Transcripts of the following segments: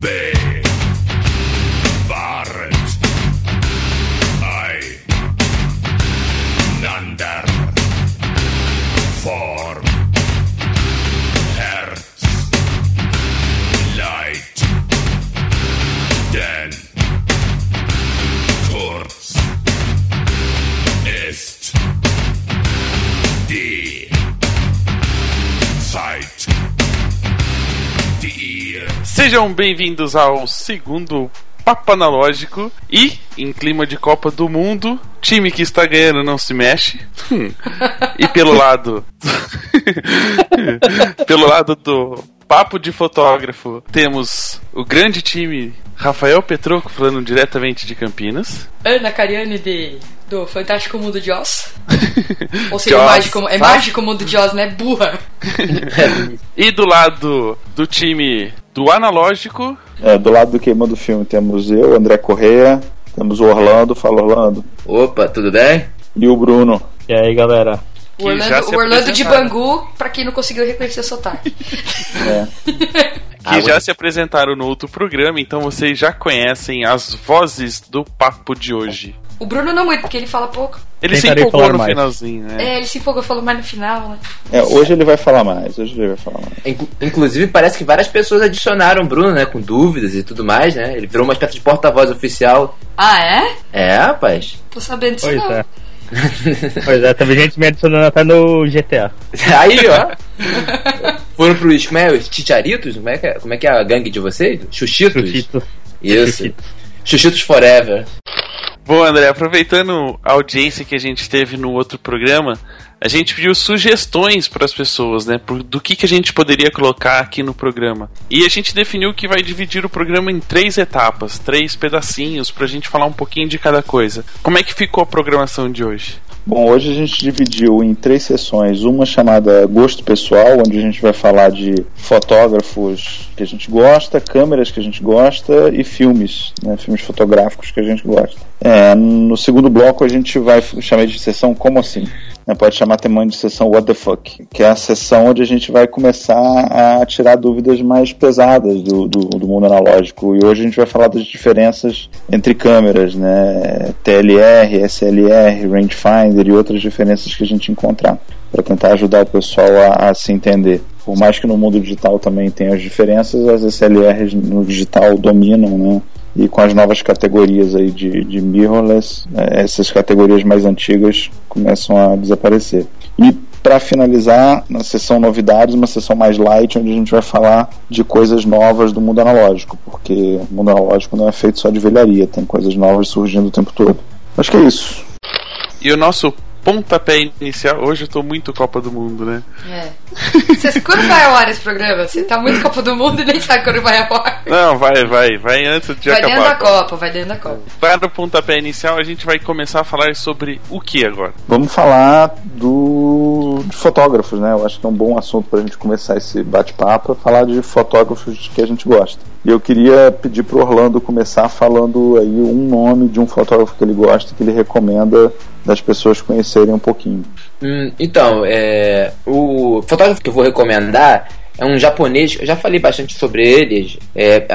Big. Sejam bem-vindos ao segundo Papo Analógico e, em clima de Copa do Mundo, time que está ganhando não se mexe. Hum. E pelo lado. pelo lado do Papo de Fotógrafo, temos o grande time Rafael Petroco falando diretamente de Campinas. Ana Cariani de do Fantástico Mundo de Oz. Ou seja, mágico, é Mágico Mundo de Oz, né? Burra. e do lado do time do analógico. É, do lado do queimando filme temos eu, André Correia, temos o Orlando, fala Orlando. Opa, tudo bem? E o Bruno. E aí, galera? O Orlando, o Orlando de Bangu, pra quem não conseguiu reconhecer o sotaque. É. que já se apresentaram no outro programa, então vocês já conhecem as vozes do papo de hoje. O Bruno não muito, porque ele fala pouco. Ele Tentarei se empolgou no mais. finalzinho, né? É, ele se empolgou, falou mais no final, né? É, hoje ele vai falar mais, hoje ele vai falar mais. Inclusive, parece que várias pessoas adicionaram o Bruno, né? Com dúvidas e tudo mais, né? Ele virou uma espécie de porta-voz oficial. Ah, é? É, rapaz. Tô sabendo disso pois não. É. pois é, teve gente me adicionando até no GTA. Aí, ó. Foram pro como é, os Chicharitos? Como é, que é, como é que é a gangue de vocês? Xuxitos? Xuxito. Isso. Xuxitos Forever. Bom, André, aproveitando a audiência que a gente teve no outro programa, a gente pediu sugestões para as pessoas, né? Do que, que a gente poderia colocar aqui no programa. E a gente definiu que vai dividir o programa em três etapas, três pedacinhos, para a gente falar um pouquinho de cada coisa. Como é que ficou a programação de hoje? Bom, hoje a gente dividiu em três sessões, uma chamada Gosto Pessoal, onde a gente vai falar de fotógrafos que a gente gosta, câmeras que a gente gosta e filmes, né, filmes fotográficos que a gente gosta. É, no segundo bloco a gente vai chamar de sessão Como Assim? Né, pode chamar também de sessão What the Fuck, que é a sessão onde a gente vai começar a tirar dúvidas mais pesadas do, do, do mundo analógico. E hoje a gente vai falar das diferenças entre câmeras, né? TLR, SLR, rangefinder e outras diferenças que a gente encontrar para tentar ajudar o pessoal a, a, se entender. Por mais que no mundo digital também tenha as diferenças, as SLRs no digital dominam, né? E com as novas categorias aí de, de mirrorless, é, essas categorias mais antigas começam a desaparecer. E para finalizar, na sessão novidades, uma sessão mais light, onde a gente vai falar de coisas novas do mundo analógico, porque o mundo analógico não é feito só de velharia, tem coisas novas surgindo o tempo todo. Acho que é isso. E o nosso pontapé inicial. Hoje eu tô muito Copa do Mundo, né? É. Você, quando vai ao ar esse programa? Você tá muito Copa do Mundo e nem sabe quando vai ao ar. Não, vai, vai. Vai antes de vai acabar. Vai dentro da Copa, vai dentro da Copa. Para o pontapé inicial, a gente vai começar a falar sobre o que agora? Vamos falar do de fotógrafos, né? Eu acho que é um bom assunto pra gente começar esse bate-papo, falar de fotógrafos que a gente gosta. E eu queria pedir pro Orlando começar falando aí um nome de um fotógrafo que ele gosta, que ele recomenda das pessoas conhecerem um pouquinho. Hum, então, é, o fotógrafo que eu vou recomendar é um japonês, eu já falei bastante sobre ele, é,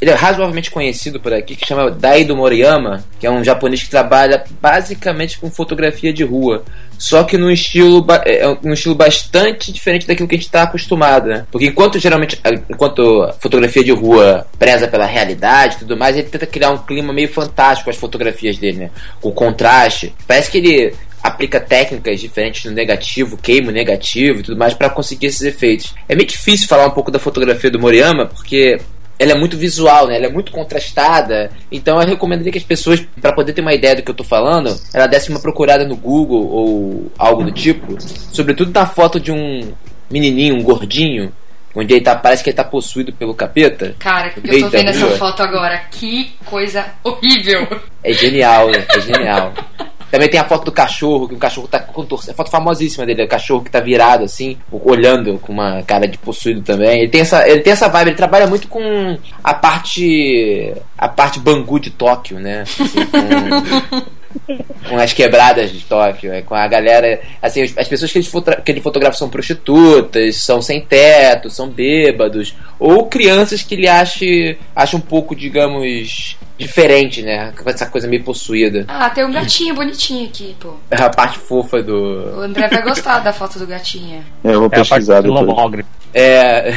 ele é razoavelmente conhecido por aqui, que chama Daido Moriyama, que é um japonês que trabalha basicamente com fotografia de rua, só que num estilo, é, é estilo bastante diferente daquilo que a gente está acostumado, né? Porque enquanto geralmente, enquanto a fotografia de rua preza pela realidade e tudo mais, ele tenta criar um clima meio fantástico com as fotografias dele, né? Com contraste. Parece que ele aplica técnicas diferentes no negativo, queimo negativo e tudo mais para conseguir esses efeitos. É meio difícil falar um pouco da fotografia do Moriyama porque ela é muito visual, né? Ela é muito contrastada. Então eu recomendaria que as pessoas, para poder ter uma ideia do que eu tô falando, ela desse uma procurada no Google ou algo do tipo, sobretudo na foto de um menininho, um gordinho, onde ele tá, parece que ele tá possuído pelo capeta. Cara, eu tô vendo essa foto agora. Que coisa horrível. É genial, né? É genial. Também tem a foto do cachorro, que o cachorro tá contorcendo. É foto famosíssima dele, o cachorro que tá virado assim, olhando com uma cara de possuído também. Ele tem essa, ele tem essa vibe, ele trabalha muito com a parte a parte Bangu de Tóquio, né? Assim, com, com as quebradas de Tóquio, é, com a galera. Assim, as pessoas que ele, que ele fotografa são prostitutas, são sem teto, são bêbados, ou crianças que ele acha, acha um pouco, digamos, diferente, né? Com essa coisa meio possuída. Ah, tem um gatinho bonitinho aqui, pô. É a parte fofa do. O André vai gostar da foto do gatinho. É, eu vou pesquisar é depois. É.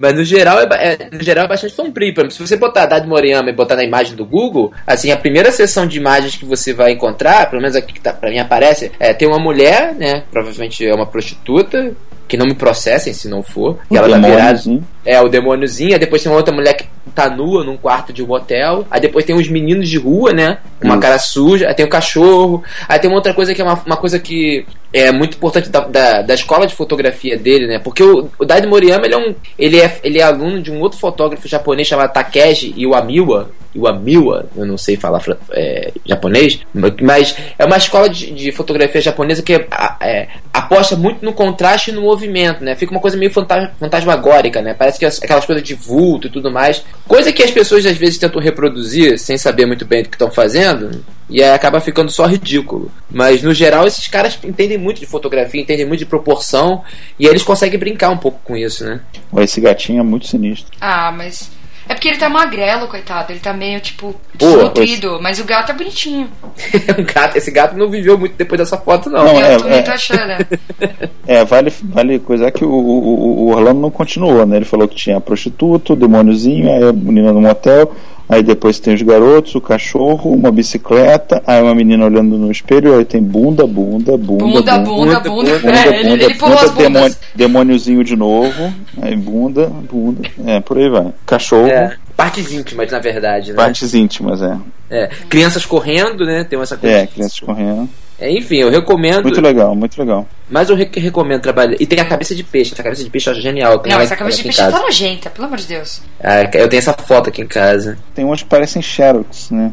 Mas no geral é, é, no geral é bastante sombrio. Se você botar Dade Moriyama e botar na imagem do Google, assim, a primeira seção de imagens que você vai encontrar, pelo menos aqui que tá, pra mim aparece, é tem uma mulher, né? Provavelmente é uma prostituta, que não me processem se não for. O ela tá virada. demôniozinho. É, o demôniozinho. Aí depois tem uma outra mulher que tá nua num quarto de um hotel. Aí depois tem uns meninos de rua, né? Com uma Hum. cara suja. Aí tem o cachorro. Aí tem uma outra coisa que é uma, uma coisa que é muito importante da, da, da escola de fotografia dele, né? Porque o, o Daido Moriyama, ele é, um, ele, é, ele é aluno de um outro fotógrafo japonês chamado Takeshi Iwamiwa. Iwamiwa, eu não sei falar é, japonês, mas é uma escola de, de fotografia japonesa que a- é, aposta muito no contraste e no movimento, né? Fica uma coisa meio fantas- fantasmagórica, né? Parece que as- aquelas coisas de vulto e tudo mais. Coisa que as pessoas às vezes tentam reproduzir sem saber muito bem do que estão fazendo. E aí acaba ficando só ridículo. Mas no geral, esses caras entendem muito de fotografia, entendem muito de proporção. E aí eles conseguem brincar um pouco com isso, né? Esse gatinho é muito sinistro. Ah, mas. É porque ele tá magrelo, coitado. Ele tá meio, tipo, desnutrido. Mas o gato é bonitinho. Um gato- esse gato não viveu muito depois dessa foto, não. Não, eu é- também é- tô achando. né? É, vale, vale coisa que o, o, o Orlando não continuou, né? Ele falou que tinha a prostituta, o demôniozinho, aí a menina no motel, aí depois tem os garotos, o cachorro, uma bicicleta, aí uma menina olhando no espelho, aí tem bunda, bunda, bunda, Bunda, bunda, bunda, bunda. bunda, É, ele, ele pulou as bundas. demônio, demôniozinho de novo, aí bunda, bunda, é, por aí vai. Cachorro, É, partes íntimas, na verdade, né? partes íntimas, é. É, crianças correndo, né? Tem essa coisa. É, crianças correndo. É, enfim, eu recomendo. Muito legal, muito legal. Mas eu re- recomendo trabalhar. E tem a cabeça de peixe. Essa cabeça de peixe eu acho genial. Não, essa cabeça de peixe casa. tá nojenta, pelo amor de Deus. Ah, eu tenho essa foto aqui em casa. Tem uns que parecem Xerox, né?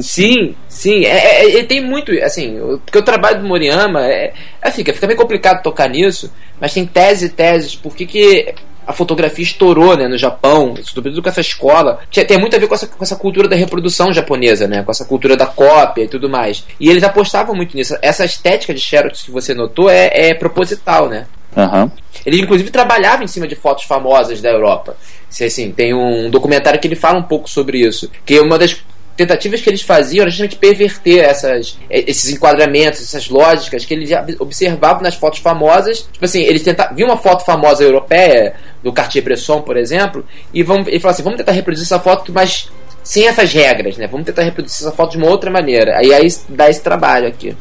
Sim, sim. É, é, é- tem muito, assim, o- porque o trabalho do Moriyama é, é fica, fica meio complicado tocar nisso, mas tem tese e teses, por que que a fotografia estourou, né, no Japão, sobretudo com essa escola. Tinha- Tem muito a ver com essa, com essa cultura da reprodução japonesa, né, com essa cultura da cópia e tudo mais. E eles apostavam muito nisso. Essa estética de Xerox que você notou é, é proposital, né. Aham. Ele inclusive trabalhava em cima de fotos famosas da Europa. Assim, tem um documentário que ele fala um pouco sobre isso. Que uma das tentativas que eles faziam era justamente perverter essas, eh, esses enquadramentos, essas lógicas que eles já observavam nas fotos famosas. Tipo assim, eles tentavam, viam uma foto famosa europeia, do Cartier-Bresson, por exemplo, e vão e falaram assim, vamos tentar reproduzir essa foto, mas sem essas regras, né? Vamos tentar reproduzir essa foto de uma outra maneira. Aí aí dá esse trabalho aqui.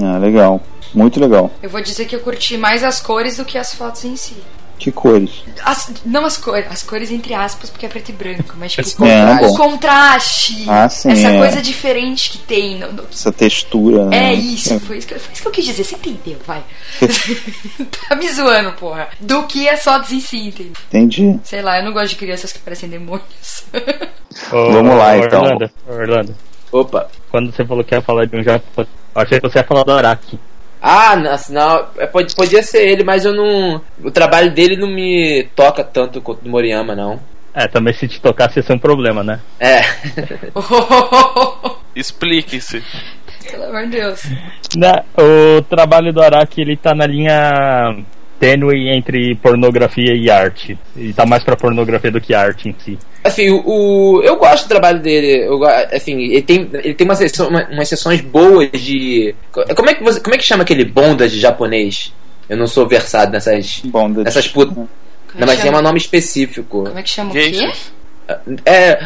Ah, legal. Muito legal. Eu vou dizer que eu curti mais as cores do que as fotos em si. Que cores? As- não as cores, as cores entre aspas, porque é preto e branco, mas tipo, É, o contraste, Ah, sim, essa é. coisa diferente que tem. no- no- Essa textura. né? É isso, foi isso, que, foi isso que eu quis dizer, você entendeu, vai. tá me zoando, porra. Do que em si, entendeu? Entendi. Sei lá, eu não gosto de crianças que parecem demônios. Ô, Vamos lá, então. Orlando, Opa. quando você falou que ia falar de um Japão, achei que você ia falar do Araki. Ah, nossa, não, é, pode, podia ser ele, mas eu não. O trabalho dele não me toca tanto quanto o do Moriyama, não. É, também se te tocasse ia ser um problema, né? É. Explique-se. Pelo amor de Deus. Na- o trabalho do Araki, ele tá na linha tênue entre pornografia e arte. Ele tá mais pra pornografia do que arte em si. Assim, o, o- eu gosto do trabalho dele. Eu, assim, ele tem, ele tem uma sessão, uma- umas sessões boas de. Como é, que você, como é que chama aquele bondage japonês? Eu não sou versado nessas. Bom, de- Nessas putas. Como Não, é mas tem um nome específico. Como é que chama o quê? É, é,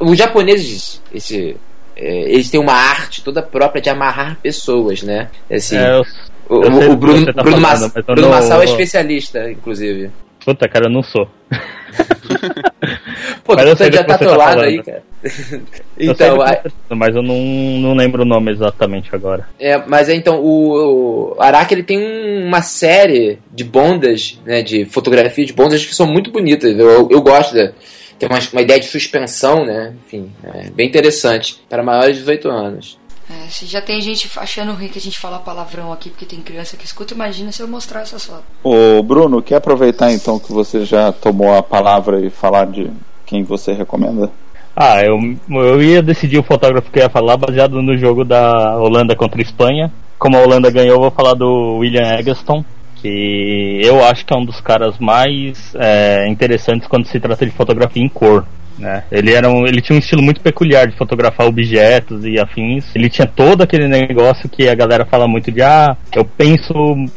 os japoneses, esse, é, eles têm uma arte toda própria de amarrar pessoas, né? Assim, É, eu- o, eu o Bruno, tá Bruno, falando, eu Bruno não- Massal é especialista, inclusive. puta, cara, eu não sou. Pô, Mas eu tu sei já tá tá atolado falando. aí, cara. Eu sei então, a- tá falando, mas eu não, não lembro o nome exatamente agora. É, mas é, então, o, o Araki ele tem um- uma série de bondas, né, de fotografia de bondas que são muito bonitas. Eu, eu gosto da. Tem uma, uma ideia de suspensão, né? Enfim, é bem interessante. Para maiores de 18 anos. É, se já tem gente achando ruim que a gente fala palavrão aqui porque tem criança que escuta, imagina se eu mostrar essas fotos. Ô, Bruno, quer aproveitar então que você já tomou a palavra e falar de quem você recomenda? Ah, eu, eu ia decidir o fotógrafo que eu ia falar baseado no jogo da Holanda contra a Espanha. Como a Holanda ganhou, eu vou falar do William Eggleston, que eu acho que é um dos caras mais é, interessantes quando se trata de fotografia em cor. Né? Ele, era um, ele tinha um estilo muito peculiar de fotografar objetos e afins. Ele tinha todo aquele negócio que a galera fala muito de ah, eu penso,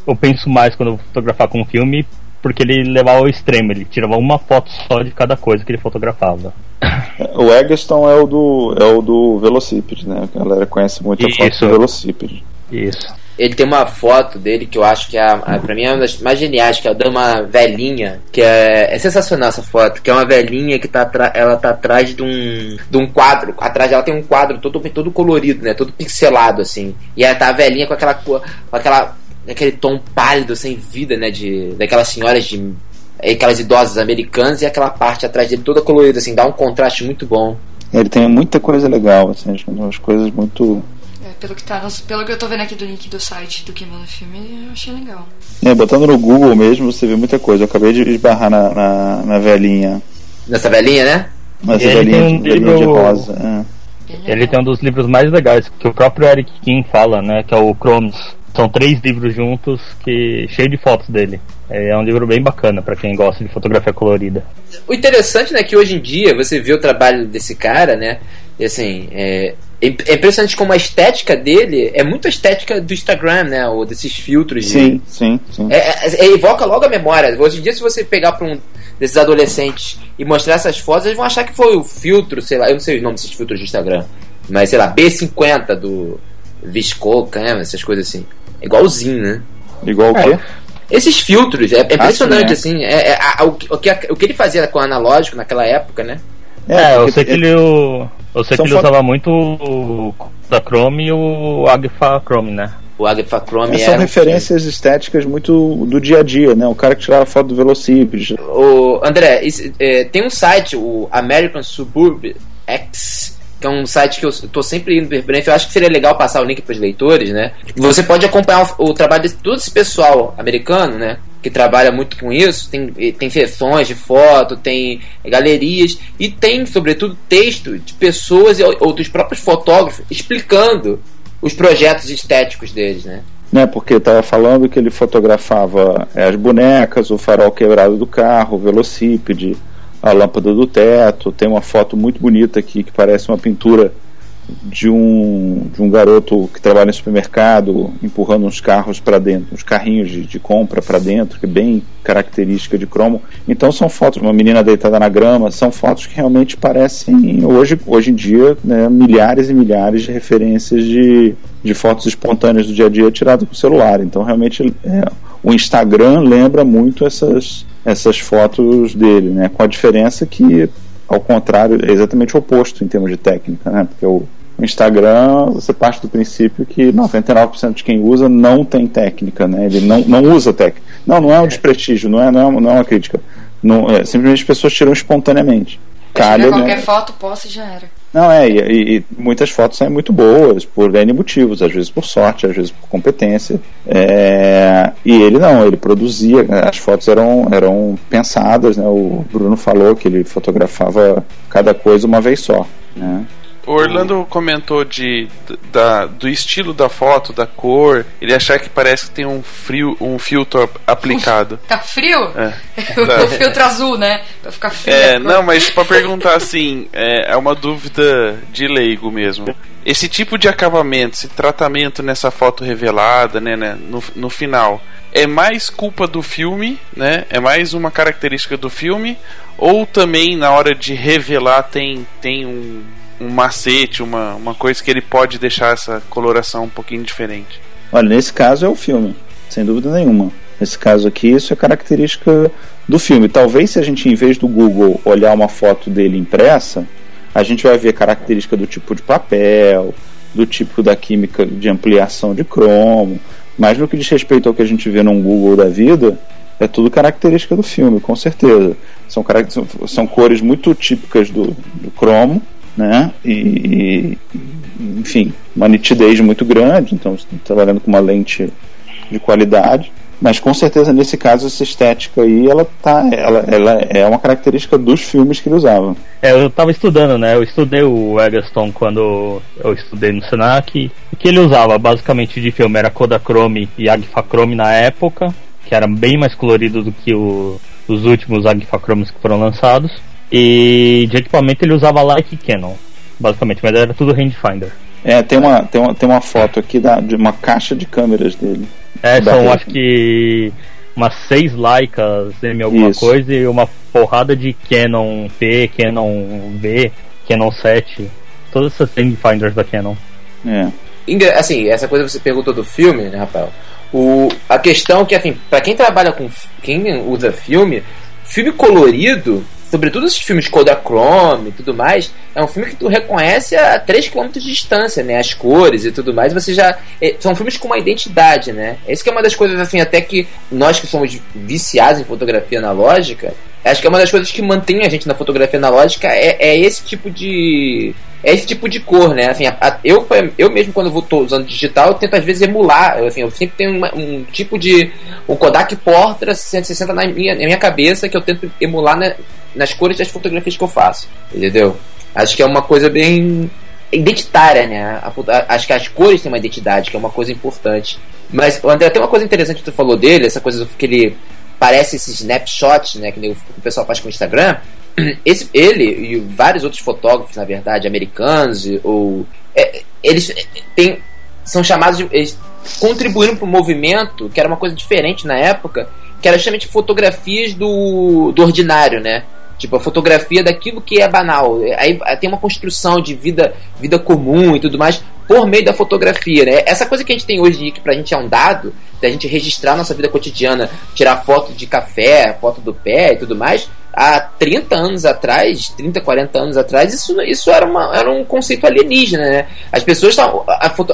eu penso mais quando eu fotografar com um filme, porque ele levava ao extremo, ele tirava uma foto só de cada coisa que ele fotografava. O Eggleston é o do é o do Velocipede, né? A galera conhece muito a foto do Velocipede. Isso ele tem uma foto dele que eu acho que é, a, pra mim é uma das mais geniais, que é de uma velhinha, que é, é sensacional essa foto, que é uma velhinha que tá ela tá atrás de um, de um quadro, atrás dela tem um quadro todo, todo colorido, né, todo pixelado, assim, e ela tá a velhinha com aquela com aquela aquele tom pálido, sem vida, né, de, daquelas senhoras de aquelas idosas americanas e aquela parte atrás dele toda colorida, assim, dá um contraste muito bom. Ele tem muita coisa legal, assim, umas coisas muito pelo que, tá, pelo que eu tô vendo aqui do link do site do Queimando Filme, eu achei legal. É, botando no Google mesmo, você vê muita coisa. Eu acabei de esbarrar na, na, na velhinha. Nessa velhinha, né? Nessa velhinha, um de, livro... de rosa. É. Ele tem um dos livros mais legais, que o próprio Eric Kim fala, né? Que é o Chromes. São três livros juntos, que cheio de fotos dele. É um livro bem bacana para quem gosta de fotografia colorida. O interessante, né, que hoje em dia você vê o trabalho desse cara, né? E assim, é, é, é impressionante como a estética dele é muito a estética do Instagram, né? Ou desses filtros. Sim, de... sim, sim. É, é, é, evoca logo a memória. Hoje em dia, se você pegar para um desses adolescentes e mostrar essas fotos, eles vão achar que foi o filtro, sei lá, eu não sei o nome desses filtros de Instagram, mas sei lá, B50 do Viscoca, né? Essas coisas assim. É igualzinho, né? Igual o quê? Esses filtros, é, impressionante, ah, sim, assim. É, a, o, o, que, o que ele fazia com o analógico naquela época, né? É, eu sei que ele. O eu sei São que ele usava muito o da Chrome e o Agfa Chrome, né? O Agfa Chrome São referências um... estéticas muito do dia a dia, né? O cara que tirava foto do Velocipede. O André, esse, é, tem um site, o American Suburb X, que é um site que eu tô sempre indo referência. Eu acho que seria legal passar o link para os leitores, né? Você pode acompanhar o, o trabalho de todo esse pessoal americano, né? que trabalha muito com isso, tem, tem sessões de foto, tem galerias e tem, sobretudo, texto de pessoas ou dos próprios fotógrafos explicando os projetos estéticos deles, né? Né, porque estava falando que ele fotografava é, as bonecas, o farol quebrado do carro, o velocípede, a lâmpada do teto. Tem uma foto muito bonita aqui que parece uma pintura de um, de um garoto que trabalha no supermercado empurrando uns carros para dentro, uns carrinhos de, de compra para dentro, que é bem característica de cromo. Então são fotos, uma menina deitada na grama, são fotos que realmente parecem, hoje, hoje em dia, né, milhares e milhares de referências de, de fotos espontâneas do dia a dia tiradas com o celular. Então realmente é, o Instagram lembra muito essas, essas fotos dele, né, com a diferença que ao contrário, é exatamente o oposto em termos de técnica, né? Porque o, Instagram, você parte do princípio que 99% de quem usa não tem técnica, né? Ele não, não usa técnica. Não, não é um desprestígio, não é, não é, não é uma crítica. Não, é, simplesmente as pessoas tiram espontaneamente. Calha, qualquer né? foto, posta e já era. Não, é, e, e, muitas fotos saem muito boas, por N motivos, às vezes por sorte, às vezes por competência. É, e ele não, ele produzia, as fotos eram, eram pensadas, né? O Bruno falou que ele fotografava cada coisa uma vez só. Né? O Orlando comentou de, da, do estilo da foto, da cor, ele achar que parece que tem um frio, um filtro aplicado. tá frio? É. o filtro azul, né? Pra ficar frio. É, não, mas pra perguntar assim, é, é uma dúvida de leigo mesmo. Esse tipo de acabamento, esse tratamento nessa foto revelada, né, né no, no final, é mais culpa do filme, né? É mais uma característica do filme, ou também na hora de revelar tem, tem um um macete, uma, uma coisa que ele pode deixar essa coloração um pouquinho diferente? Olha, nesse caso é o filme, sem dúvida nenhuma. Nesse caso aqui, isso é característica do filme. Talvez se a gente, em vez do Google, olhar uma foto dele impressa, a gente vai ver característica do tipo de papel, do tipo da química de ampliação de cromo. Mas no que diz respeito ao que a gente vê num Google da vida, é tudo característica do filme, com certeza. São, são cores muito típicas do, do cromo, né? E, enfim, uma nitidez muito grande, então trabalhando com uma lente de qualidade. Mas com certeza nesse caso essa estética aí ela tá, ela, ela é uma característica dos filmes que ele usava. É, eu tava estudando, né? Eu estudei o Eggleston quando eu estudei no Senac. O que ele usava basicamente de filme era Kodachrome e Agfachrome na época, que era bem mais colorido do que o, os últimos Agfachromes que foram lançados. E de equipamento ele usava Leica e Canon, basicamente, mas era tudo rangefinder. É, tem uma, tem uma, tem uma foto aqui da, de uma caixa de câmeras dele. É, são acho que umas seis Leicas M alguma Isso. coisa e uma porrada de Canon P, Canon V, Canon 7. Todas essas rangefinders da Canon. É. Assim, essa coisa que você perguntou do filme, né, Rafael? O, a questão que, assim, para quem trabalha com. quem usa filme, filme colorido sobretudo esses filmes Kodachrome e tudo mais, é um filme que tu reconhece a 3 km de distância, né? As cores e tudo mais, você já. É, são filmes com uma identidade, né? Essa que é uma das coisas, assim, até que nós que somos viciados em fotografia analógica, acho que é uma das coisas que mantém a gente na fotografia analógica é, é esse tipo de é esse tipo de cor, né? Assim, a, a, eu, eu mesmo, quando tô usando digital, eu tento às vezes emular. Eu, assim, eu sempre tenho uma, um tipo de. um Kodak Portra 160 na minha, na minha cabeça que eu tento emular na, nas cores das fotografias que eu faço. Entendeu? Acho que é uma coisa bem identitária, né? Acho que as cores têm uma identidade, que é uma coisa importante. Mas, André, tem uma coisa interessante que tu falou dele, essa coisa que ele parece esses snapshots, né? Que o, pessoal faz com o Instagram. Esse, ele e vários outros fotógrafos, na verdade, americanos, ou é, eles têm, são chamados de. Eles contribuíram para o movimento, que era uma coisa diferente na época, que era justamente fotografias do, do ordinário, né? Tipo, a fotografia daquilo que é banal. Aí tem uma construção de vida, vida comum e tudo mais por meio da fotografia, né? Essa coisa que a gente tem hoje que pra gente é um dado, da gente registrar nossa vida cotidiana, tirar foto de café, foto do pé e tudo mais, há 30 anos atrás, 30, 40 anos atrás, isso, isso era, uma, era um conceito alienígena, né? As pessoas estavam.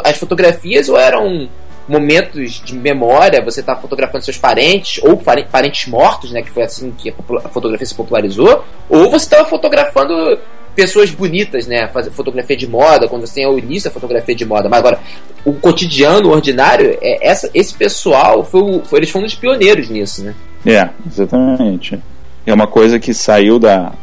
As fotografias ou eram momentos de memória, você está fotografando seus parentes, ou parentes mortos, né? Que foi assim que a fotografia se popularizou, ou você estava fotografando pessoas bonitas, né? Fazer fotografia de moda, quando você tem o início da fotografia de moda. Mas agora, o cotidiano, o ordinário, é, essa, esse pessoal, foi, foi, eles foram os pioneiros nisso, né? É, exatamente. É uma coisa que saiu da.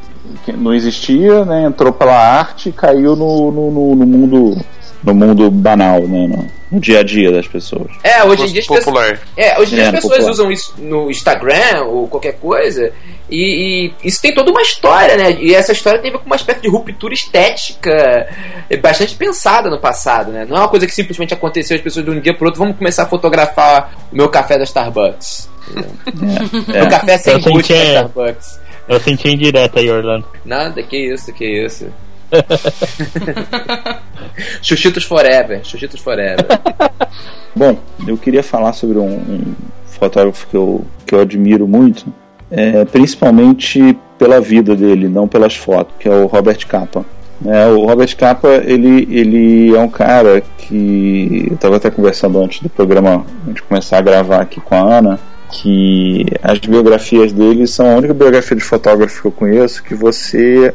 que não existia, né? Entrou pela arte e caiu no, no, no, no mundo no mundo banal, né? No, no, dia a dia das pessoas. É, hoje em dia as popular. Pessoas, é, hoje em dia é, as pessoas popular. usam isso no Instagram ou qualquer coisa. E, e, isso tem toda uma história, né? E essa história tem a ver com uma espécie de ruptura estética bastante pensada no passado, né? Não é uma coisa que simplesmente aconteceu, as pessoas de um dia pro outro vamos começar a fotografar o meu café da Starbucks. É, é. O café sem gosto da Starbucks. Eu senti indireta aí, Orlando. Nada, que isso, que isso. Xuxitos Forever. Xuxitos Forever. Bom, eu queria falar sobre um, um fotógrafo que eu, que eu admiro muito, é, principalmente pela vida dele, não pelas fotos, que é o Robert Capa. É, o Robert Capa, ele, ele é um cara que eu estava até conversando antes do programa, a gente começar a gravar aqui com a Ana, que as biografias dele são a única biografia de fotógrafo que eu conheço que você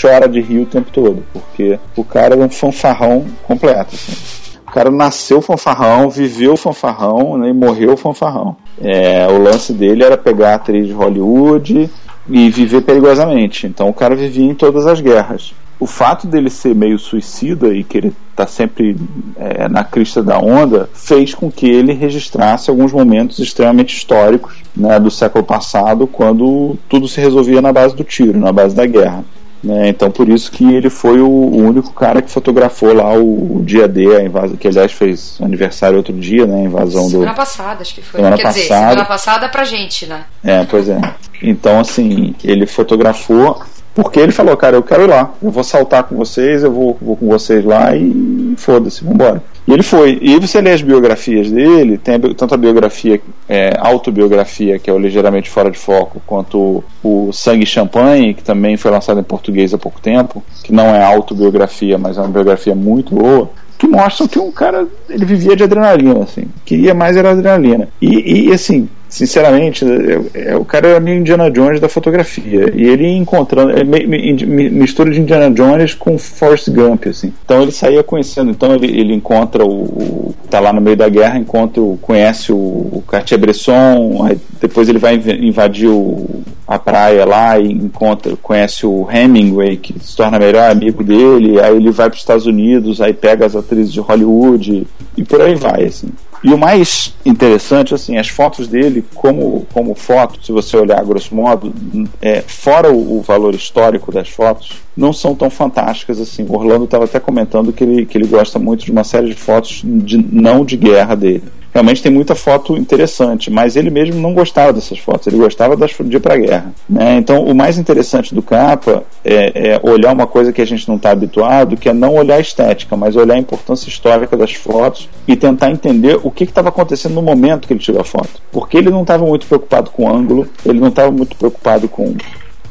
chora de rir o tempo todo, porque o cara é um fanfarrão completo. Assim. O cara nasceu fanfarrão, viveu fanfarrão né, e morreu fanfarrão. É, o lance dele era pegar a atriz de Hollywood e viver perigosamente. Então o cara vivia em todas as guerras. O fato dele ser meio suicida e que ele tá sempre é, na crista da onda fez com que ele registrasse alguns momentos extremamente históricos né, do século passado, quando tudo se resolvia na base do tiro, na base da guerra. Né? Então por isso que ele foi o, o, único cara que fotografou lá o, o dia D, a invasão, que aliás fez aniversário outro dia, né? A invasão semana do. passada, acho que foi. Semana Quer passada. dizer, semana passada pra gente, né? É, pois é. Então, assim, ele fotografou porque ele falou, cara, eu quero ir lá, eu vou saltar com vocês, eu vou, vou com vocês lá e foda-se, vambora. E ele foi. E você lê as biografias dele, tem tanto a biografia, é, autobiografia, que é o Ligeiramente Fora de Foco, quanto o Sangue Champanhe, que também foi lançado em português há pouco tempo, que não é autobiografia, mas é uma biografia muito boa que mostram que um cara ele vivia de adrenalina, assim, queria mais era adrenalina. E, e assim, sinceramente, é, é, o cara era meio Indiana Jones da fotografia. E ele encontrando. É, mistura de Indiana Jones com Forrest Gump, assim. Então ele saía conhecendo. Então ele, ele encontra o, o. tá lá no meio da guerra, encontra o, conhece o, o Cartier-Bresson, depois ele vai invadir o, a praia lá e encontra, conhece o Hemingway, que se torna melhor amigo dele, aí ele vai para os Estados Unidos, aí pega as atrizes de Hollywood e por aí vai, assim. E o mais interessante, assim, as fotos dele, como, como foto, se você olhar grosso modo, é, fora o, o valor histórico das fotos, não são tão fantásticas assim. O Orlando estava até comentando que ele, que ele gosta muito de uma série de fotos de, não de guerra dele realmente tem muita foto interessante, mas ele mesmo não gostava dessas fotos, ele gostava das de ir para a guerra. Né? Então, o mais interessante do capa é, é, olhar uma coisa que a gente não está habituado, que é não olhar a estética, mas olhar a importância histórica das fotos e tentar entender o que estava acontecendo no momento que ele tirou a foto. Porque ele não estava muito preocupado com ângulo, ele não estava muito preocupado com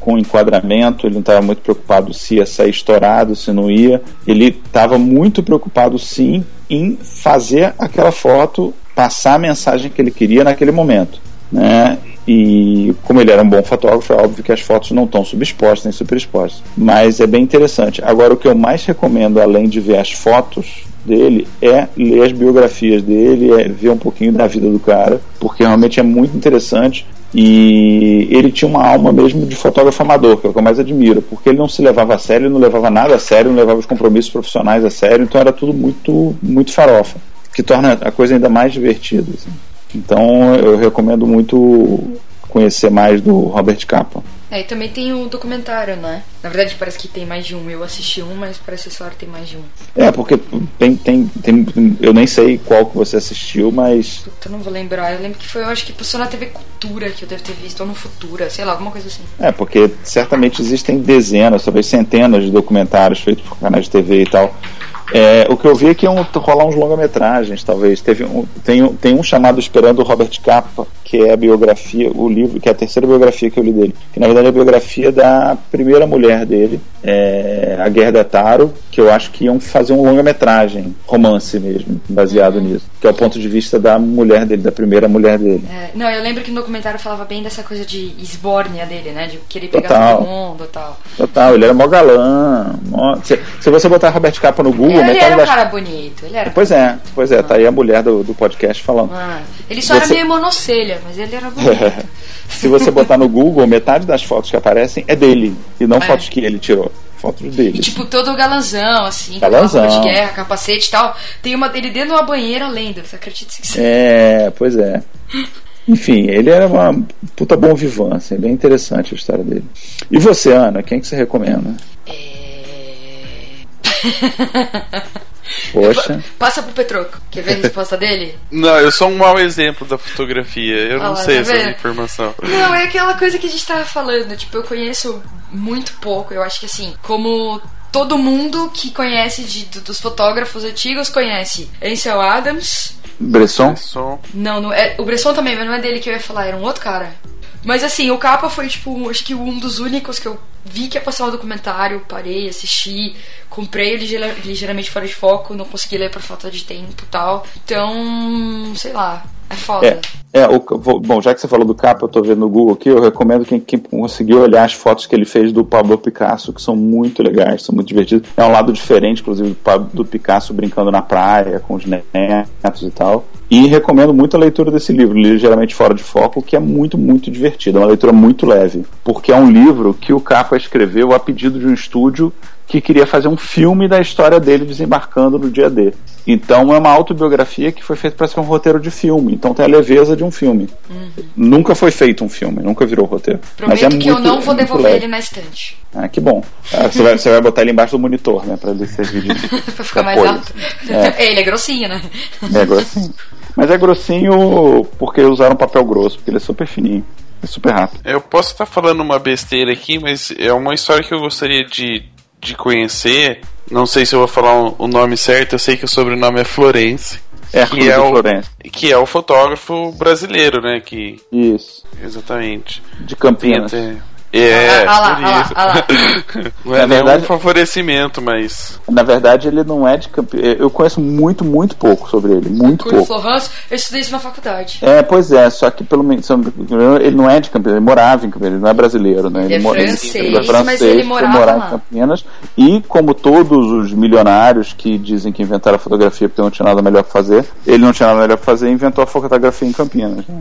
com enquadramento, ele não estava muito preocupado se ia sair estourado, se não ia. Ele estava muito preocupado, sim, em fazer aquela foto passar a mensagem que ele queria naquele momento. Né? E como ele era um bom fotógrafo, é óbvio que as fotos não estão subexpostas nem superexpostas. Mas é bem interessante. Agora, o que eu mais recomendo, além de ver as fotos dele, é ler as biografias dele, é ver um pouquinho da vida do cara, porque realmente é muito interessante. E ele tinha uma alma mesmo de fotógrafo amador, que é o que eu mais admiro, porque ele não se levava a sério, não levava nada a sério, não levava os compromissos profissionais a sério, então era tudo muito, muito farofa que torna a coisa ainda mais divertida. Assim. Então eu recomendo muito conhecer mais do Robert Capa. É, e também tem o um documentário, né? Na verdade parece que tem mais de um. Eu assisti um, mas parece que tem mais de um. É, porque tem, tem, tem. Eu nem sei qual que você assistiu, mas. Puta, não vou lembrar. Eu lembro que foi, eu acho que passou na TV Cultura que eu devo ter visto, ou no Futura, sei lá, alguma coisa assim. É, porque certamente existem dezenas, talvez centenas de documentários feitos por canais de TV e tal é, o que eu vi é que iam rolar uns longa-metragens, talvez. Teve um, tem, tem um chamado Esperando o Robert Capa, que é a biografia, o livro, que é a terceira biografia que eu li dele. Que na verdade é a biografia da primeira mulher dele, é, a Guerra Taro, que eu acho que iam fazer um longa-metragem, romance mesmo, baseado uhum. nisso. Que é o ponto de vista da mulher dele, da primeira mulher dele. É, não, eu lembro que no documentário falava bem dessa coisa de esbórnia dele, né? De querer pegar todo mundo e tal. Total, ele era mó galã. Mó... Se, se você botar Robert Capa no Google, ele era um cara bonito. Ele era pois é, pois é, tá aí a mulher do, do podcast falando. Ah, ele só você... era meio monocelha, mas ele era bonito. Se você botar no Google, metade das fotos que aparecem é dele, e não é. fotos que ele tirou fotos dele. E, tipo, todo galanzão, assim, galanzão. de guerra, capacete e tal. Tem uma dele dentro de uma banheira lendo, você acredita se quiser. É, pois é. Enfim, ele era uma puta bom vivan, assim, é bem interessante a história dele. E você, Ana, quem que você recomenda? É... Poxa. Passa pro Petroco. Quer ver a resposta dele? Não, eu sou um mau exemplo da fotografia. Eu não sei tá essa informação. Não, é aquela coisa que a gente tava falando. Tipo, eu conheço muito pouco. Eu acho que assim, como todo mundo que conhece de, dos fotógrafos antigos conhece Ansel Adams. Bresson? Bresson. Não, não é, o Bresson também, mas não é dele que eu ia falar, era um outro cara. Mas assim, o Capa foi, tipo, acho que um dos únicos que eu vi que ia passar o documentário, parei, assisti, comprei ele ligeiramente fora de foco, não consegui ler por falta de tempo e tal. Então, sei lá, é foda. É, é o, bom, já que você falou do capa, eu tô vendo no Google aqui, eu recomendo quem, quem conseguiu olhar as fotos que ele fez do Pablo Picasso, que são muito legais, são muito divertidos. É um lado diferente, inclusive, do, do Picasso brincando na praia, com os netos e tal. E recomendo muito a leitura desse livro, ligeiramente fora de foco, que é muito, muito divertido. É uma leitura muito leve, porque é um livro que o Capa escreveu a pedido de um estúdio que queria fazer um filme da história dele desembarcando no dia D. Então é uma autobiografia que foi feita para ser um roteiro de filme. Então tem a leveza de um filme. Uhum. Nunca foi feito um filme, nunca virou roteiro. Prometo Mas é que muito, eu não vou devolver ele na estante. Ah, que bom. Ah, você, vai, você vai botar ele embaixo do monitor, né? Pra ele servir de. pra ficar mais alto. É. Ele é grossinho, né? É grossinho. Mas é grossinho porque usaram papel grosso, porque ele é super fininho. É super rápido. Eu posso estar falando uma besteira aqui, mas é uma história que eu gostaria de de conhecer. Não sei se eu vou falar o nome certo, eu sei que o sobrenome é Florence. É, que é, o, que é o fotógrafo brasileiro, né? Que, Isso. Exatamente. De Campinas. Tem até, É, Ah, ah lá, por ah lá, isso. ah lá. Não é Na verdade- favorecimento, mas. Na verdade, ele não é de Campinas. Eu conheço muito, muito pouco sobre ele. Muito Curi pouco. Florence, eu estudei isso na faculdade. É, pois é, só que pelo menos ele não é de Campinas, ele morava em Campinas, ele não é brasileiro, né? Ele é mora- francês, é mas ele morava morar lá. em Campinas. E como todos os milionários que dizem que inventaram a fotografia porque não tinha nada melhor pra fazer, ele não tinha nada melhor pra fazer e inventou a fotografia em Campinas. né?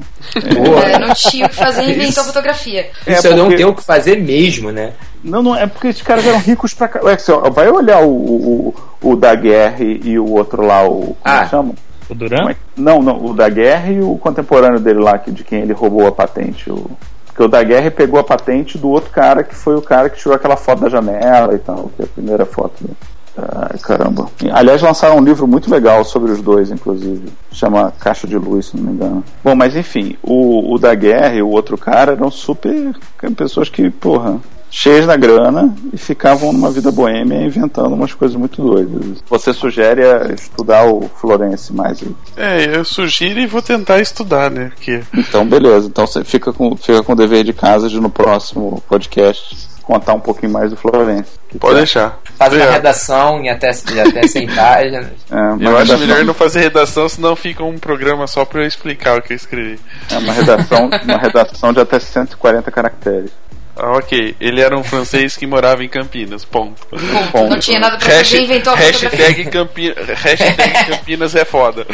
É, não tinha o que fazer e inventou a fotografia. É, Isso eu não porque- tenho o que fazer mesmo, né? Não, não, é porque esses caras eram ricos pra caralho. Assim, vai olhar o, o, o da Guerra e o outro lá, o. Como Ah. é chama? O Duran? É Não, não, o da Guerra e o contemporâneo dele lá, que- de quem ele roubou a patente. O... Porque o da Guerra pegou a patente do outro cara, que foi o cara que tirou aquela foto da janela e tal, que é a primeira foto dele. Ai, caramba. Aliás, lançaram um livro muito legal sobre os dois, inclusive. Chama Caixa de Luz, se não me engano. Bom, mas enfim, o, o da Guerra e o outro cara eram super pessoas que, porra, cheias da grana e ficavam numa vida boêmia inventando umas coisas muito doidas. Você sugere estudar o Florence mais aí. É, eu sugiro e vou tentar estudar, né? Porque. Então, beleza. Então você fica com, fica com o dever de casa de no próximo podcast contar um pouquinho mais do Florence. Que Pode que deixar. Faz uma redação em até, de até 100 páginas. É, Eu acho melhor não fazer redação, senão fica um programa só pra eu explicar o que eu escrevi. É uma redação, uma redação de até 140 caracteres. Ah, ok. Ele era um francês que morava em Campinas. Ponto. Ponto. Não tinha nada pra fazer, Hash- inventou a fotografia. hashtag, Campi hashtag Campinas é foda.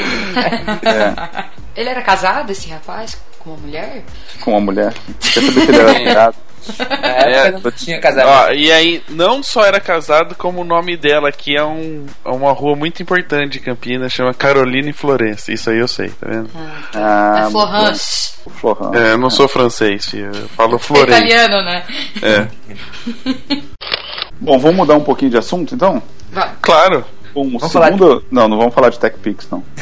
É, Ele era casado, esse rapaz, com uma mulher? com uma mulher. Quer saber se ele era virado? Na época não tinha casamento. Ó, e aí, não só era casado, como o nome dela aqui é, um, é uma rua muito importante de Campinas, chama Carolina e Florença. Isso aí eu sei, tá vendo? Ah, é Florence. Florence. É, eu não sou francês, filho. Eu falo É Florença. italiano, né? É. Bom, vamos mudar um pouquinho de assunto, então? Vai. Claro. Bom, Vamos segundo... Não, não vamos falar de TechPix, não.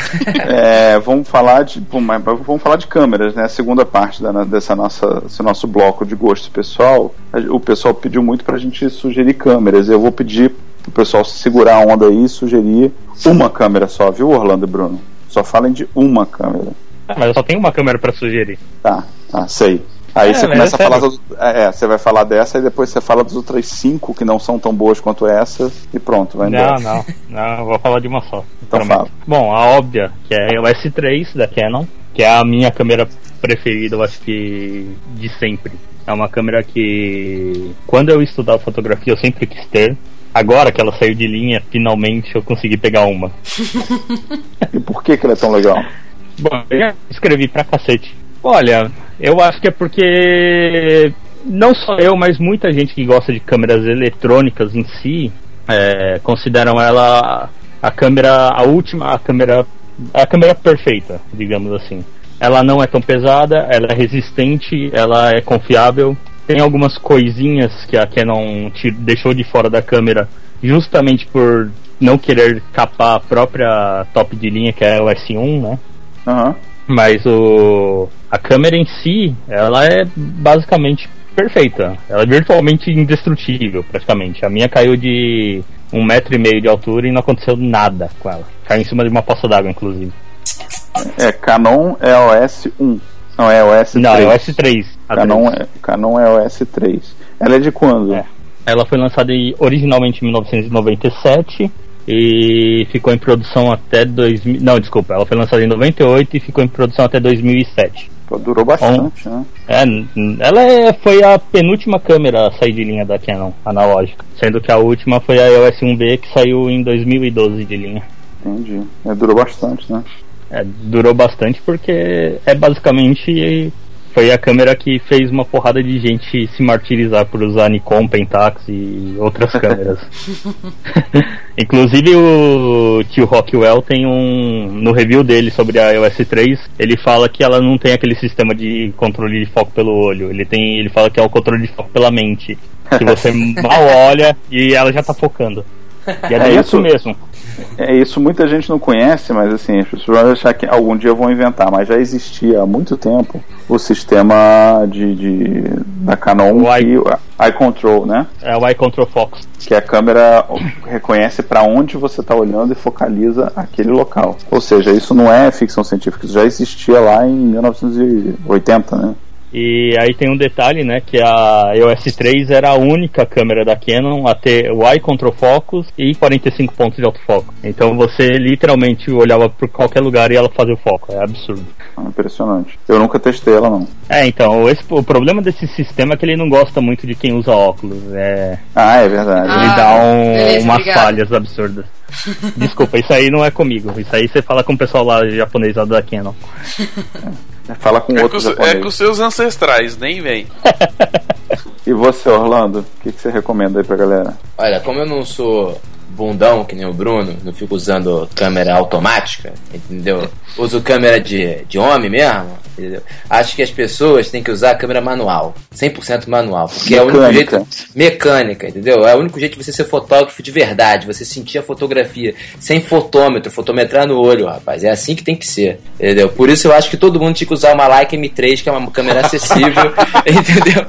É, vamos falar de. bom, mas vamos falar de câmeras, né? A segunda parte da, dessa nossa, desse nosso bloco de gosto pessoal. O pessoal pediu muito pra gente sugerir câmeras. Eu vou pedir pro pessoal segurar a onda aí e sugerir uma câmera só, viu, Orlando e Bruno? Só falem de uma câmera. Ah, mas eu só tenho uma câmera pra sugerir. Tá, tá, sei. Aí É, você mas começa é a falar. das- é, é, você vai falar dessa e depois você fala das outras cinco que não são tão boas quanto essa e pronto, vai embora. Não, não, não, eu vou falar de uma só. Então fala. Bom, a óbvia, que é o S3 da Canon, que é a minha câmera preferida, eu acho que de sempre. É uma câmera que, quando eu estudava fotografia, eu sempre quis ter. Agora que ela saiu de linha, finalmente eu consegui pegar uma. E por que, que ela é tão legal? Bom, eu já escrevi pra cacete. Olha, eu acho que é porque não só eu, mas muita gente que gosta de câmeras eletrônicas em si é, consideram ela a câmera, a última, a câmera, a câmera perfeita, digamos assim. Ela não é tão pesada, ela é resistente, ela é confiável. Tem algumas coisinhas que a Canon te deixou de fora da câmera justamente por não querer capar a própria top de linha que é o S1, né? Aham. Mas o a câmera em si, ela é basicamente perfeita. Ela é virtualmente indestrutível, praticamente. A minha caiu de um metro e meio de altura e não aconteceu nada com ela. Caiu em cima de uma poça d'água, inclusive. É Canon EOS 1. Não, é EOS 3. Não, é o S3. a Canon, 3. é, Canon EOS 3. Ela é de quando? É. Ela foi lançada originalmente em 1997 e ficou em produção até 2000. Não, desculpa, ela foi lançada em 98 e ficou em produção até 2007. Pô, Durou bastante, né? É, ela é- foi a penúltima câmera a sair de linha da Canon, analógica. Sendo que a última foi a EOS 1B que saiu em 2012 de linha. Entendi. É, durou bastante, né? É, durou bastante porque é basicamente foi a câmera que fez uma porrada de gente se martirizar por usar Nikon, Pentax e outras câmeras. Inclusive o tio Rockwell tem um no review dele sobre a EOS 3, ele fala que ela não tem aquele sistema de controle de foco pelo olho, ele tem, ele fala que é o controle de foco pela mente, que você mal olha e ela já tá focando. E é, É isso. mesmo. É isso, muita gente não conhece, mas assim, as pessoas vão achar que algum dia vão inventar, mas já existia há muito tempo o sistema de, de- da Canon, O o Eye Control, né? É o Eye Control Focus. Que a câmera reconhece para onde você está olhando e focaliza aquele local. Ou seja, isso não é ficção científica, isso já existia lá em 1980, né? E aí tem um detalhe, né, que a EOS 3 era a única câmera da Canon a ter wide control focus e 45 pontos de autofoco. Então você literalmente olhava por qualquer lugar e ela fazia o foco. É absurdo. Ah, Impressionante. Eu nunca testei ela, não. É, então, esse, o problema desse sistema é que ele não gosta muito de quem usa óculos. É, Ah, é verdade. Ah, ele dá um- beleza, umas obrigado. falhas absurdas. Desculpa, isso aí não é comigo. Isso aí você fala com o pessoal lá japonês lá da Canon. Fala com É com, outro os- é com os seus ancestrais, nem vem. E você, Orlando? O que, que você recomenda aí pra galera? Olha, como eu não sou bundão que nem o Bruno, não fico usando câmera automática, entendeu? Uso câmera de, de homem mesmo, entendeu? Acho que as pessoas têm que usar a câmera manual, 100% manual, porque é o único Mecânica. jeito mecânica, entendeu? É o único jeito de você ser fotógrafo de verdade, você sentir a fotografia sem fotômetro, fotometrar no olho, rapaz. É assim que tem que ser, entendeu? Por isso eu acho que todo mundo tinha que usar uma Leica M3, que é uma câmera acessível, entendeu?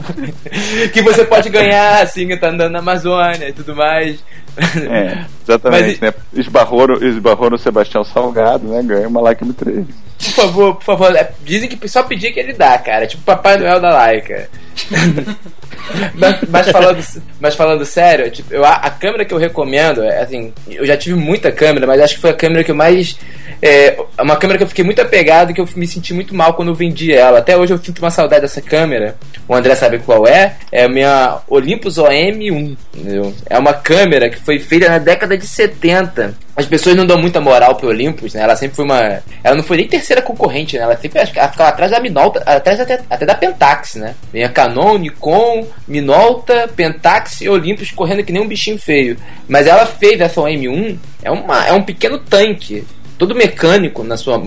que você pode ganhar assim, tá andando na Amazônia e tudo mais. É, exatamente, Mas- né? Esbarrou, no- esbarrou no Sebastião Salgado, né? Ganhou uma like M3. Por favor, por favor. É, Dizem que só pedir que ele dá, cara. Tipo Papai Noel da Laika. mas, mas falando, mas falando sério, tipo, eu, a, a câmera que eu recomendo, é assim, eu já tive muita câmera, mas acho que foi a câmera que eu mais. É, uma câmera que eu fiquei muito apegado que eu me senti muito mal quando eu vendi ela. Até hoje eu sinto uma saudade dessa câmera. O André sabe qual é. É a minha Olympus OM1. Entendeu? É uma câmera que foi feita na década de 70. As pessoas não dão muita moral pro Olympus, né? Ela sempre foi uma. Ela não foi nem terceira concorrente, né? Ela sempre ela ficava atrás da Minolta, atrás até, até da Pentax, né? Vem a Canon, Nikon, Minolta, Pentax e Olympus correndo que nem um bichinho feio. Mas ela fez essa M1, é, uma, é um pequeno tanque. Todo mecânico na sua.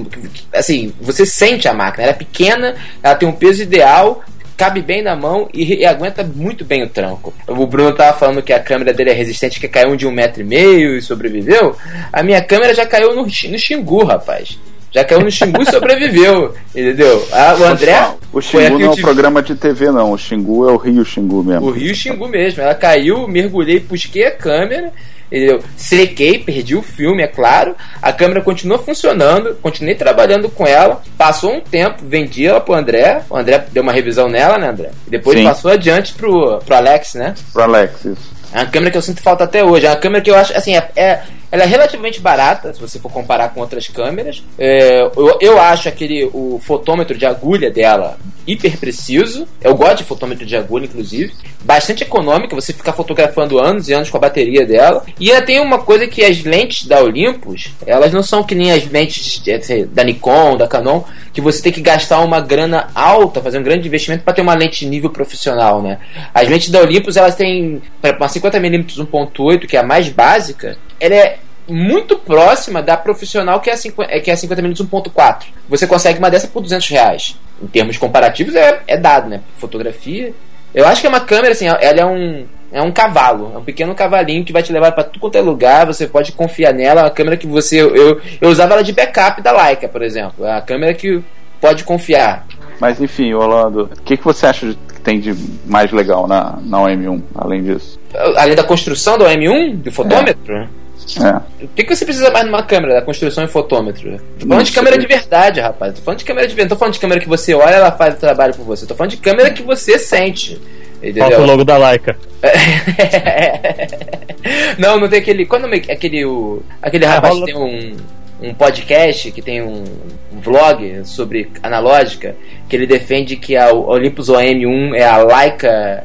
Assim, você sente a máquina. Ela é pequena, ela tem um peso ideal, cabe bem na mão e, e aguenta muito bem o tranco. O Bruno tava falando que a câmera dele é resistente, que caiu de um metro e meio e sobreviveu. A minha câmera já caiu no, no Xingu, rapaz. Já caiu no Xingu e sobreviveu. Entendeu? Ah, o André. O Xingu não é um programa de TV, não. O Xingu é o Rio Xingu mesmo. O Rio Xingu mesmo. Ela caiu, mergulhei, busquei a câmera. Entendeu? Sequei, perdi o filme, é claro. A câmera continua funcionando, continuei trabalhando com ela. Passou um tempo, vendi ela pro André. O André deu uma revisão nela, né, André? E depois Sim. passou adiante pro, pro Alex, né? Pro Alex, isso. É uma câmera que eu sinto falta até hoje. É uma câmera que eu acho, assim, é, é- ela é relativamente barata, se você for comparar com outras câmeras. É, eu, eu acho aquele, o fotômetro de agulha dela hiper preciso. Eu gosto de fotômetro de agulha, inclusive. Bastante econômica, você ficar fotografando anos e anos com a bateria dela. E ainda tem uma coisa que as lentes da Olympus, elas não são que nem as lentes da Nikon, da Canon, que você tem que gastar uma grana alta, fazer um grande investimento para ter uma lente de nível profissional, né? As lentes da Olympus, elas têm uma 50mm 1.8, que é a mais básica, ela é muito próxima da profissional que é a 50, é, que é a 50mm 1.4. Você consegue uma dessa por 200 reais. Em termos comparativos é, é dado, né? Fotografia. Eu acho que é uma câmera assim, ela é um é um cavalo, é um pequeno cavalinho que vai te levar para tudo quanto é lugar. Você pode confiar nela. É uma câmera que você eu, eu usava ela de backup da Leica, por exemplo. É uma câmera que pode confiar. Mas enfim, Orlando, o que, que você acha que tem de mais legal na, na OM1, além disso? Além da construção do M1, do fotômetro, É. o que, que você precisa mais numa câmera da construção e fotômetro? Tô falando de câmera de verdade, rapaz. Tô falando de câmera de verdade. Não tô falando de câmera que você olha ela faz o trabalho por você. Tô falando de câmera que você sente. Falta o Entendeu? logo da Laika. não, não tem aquele. Quando é aquele. O, aquele Ah, rapaz rola- que tem um, um podcast, que tem um, um vlog sobre analógica, que ele defende que a Olympus OM1 é a Leica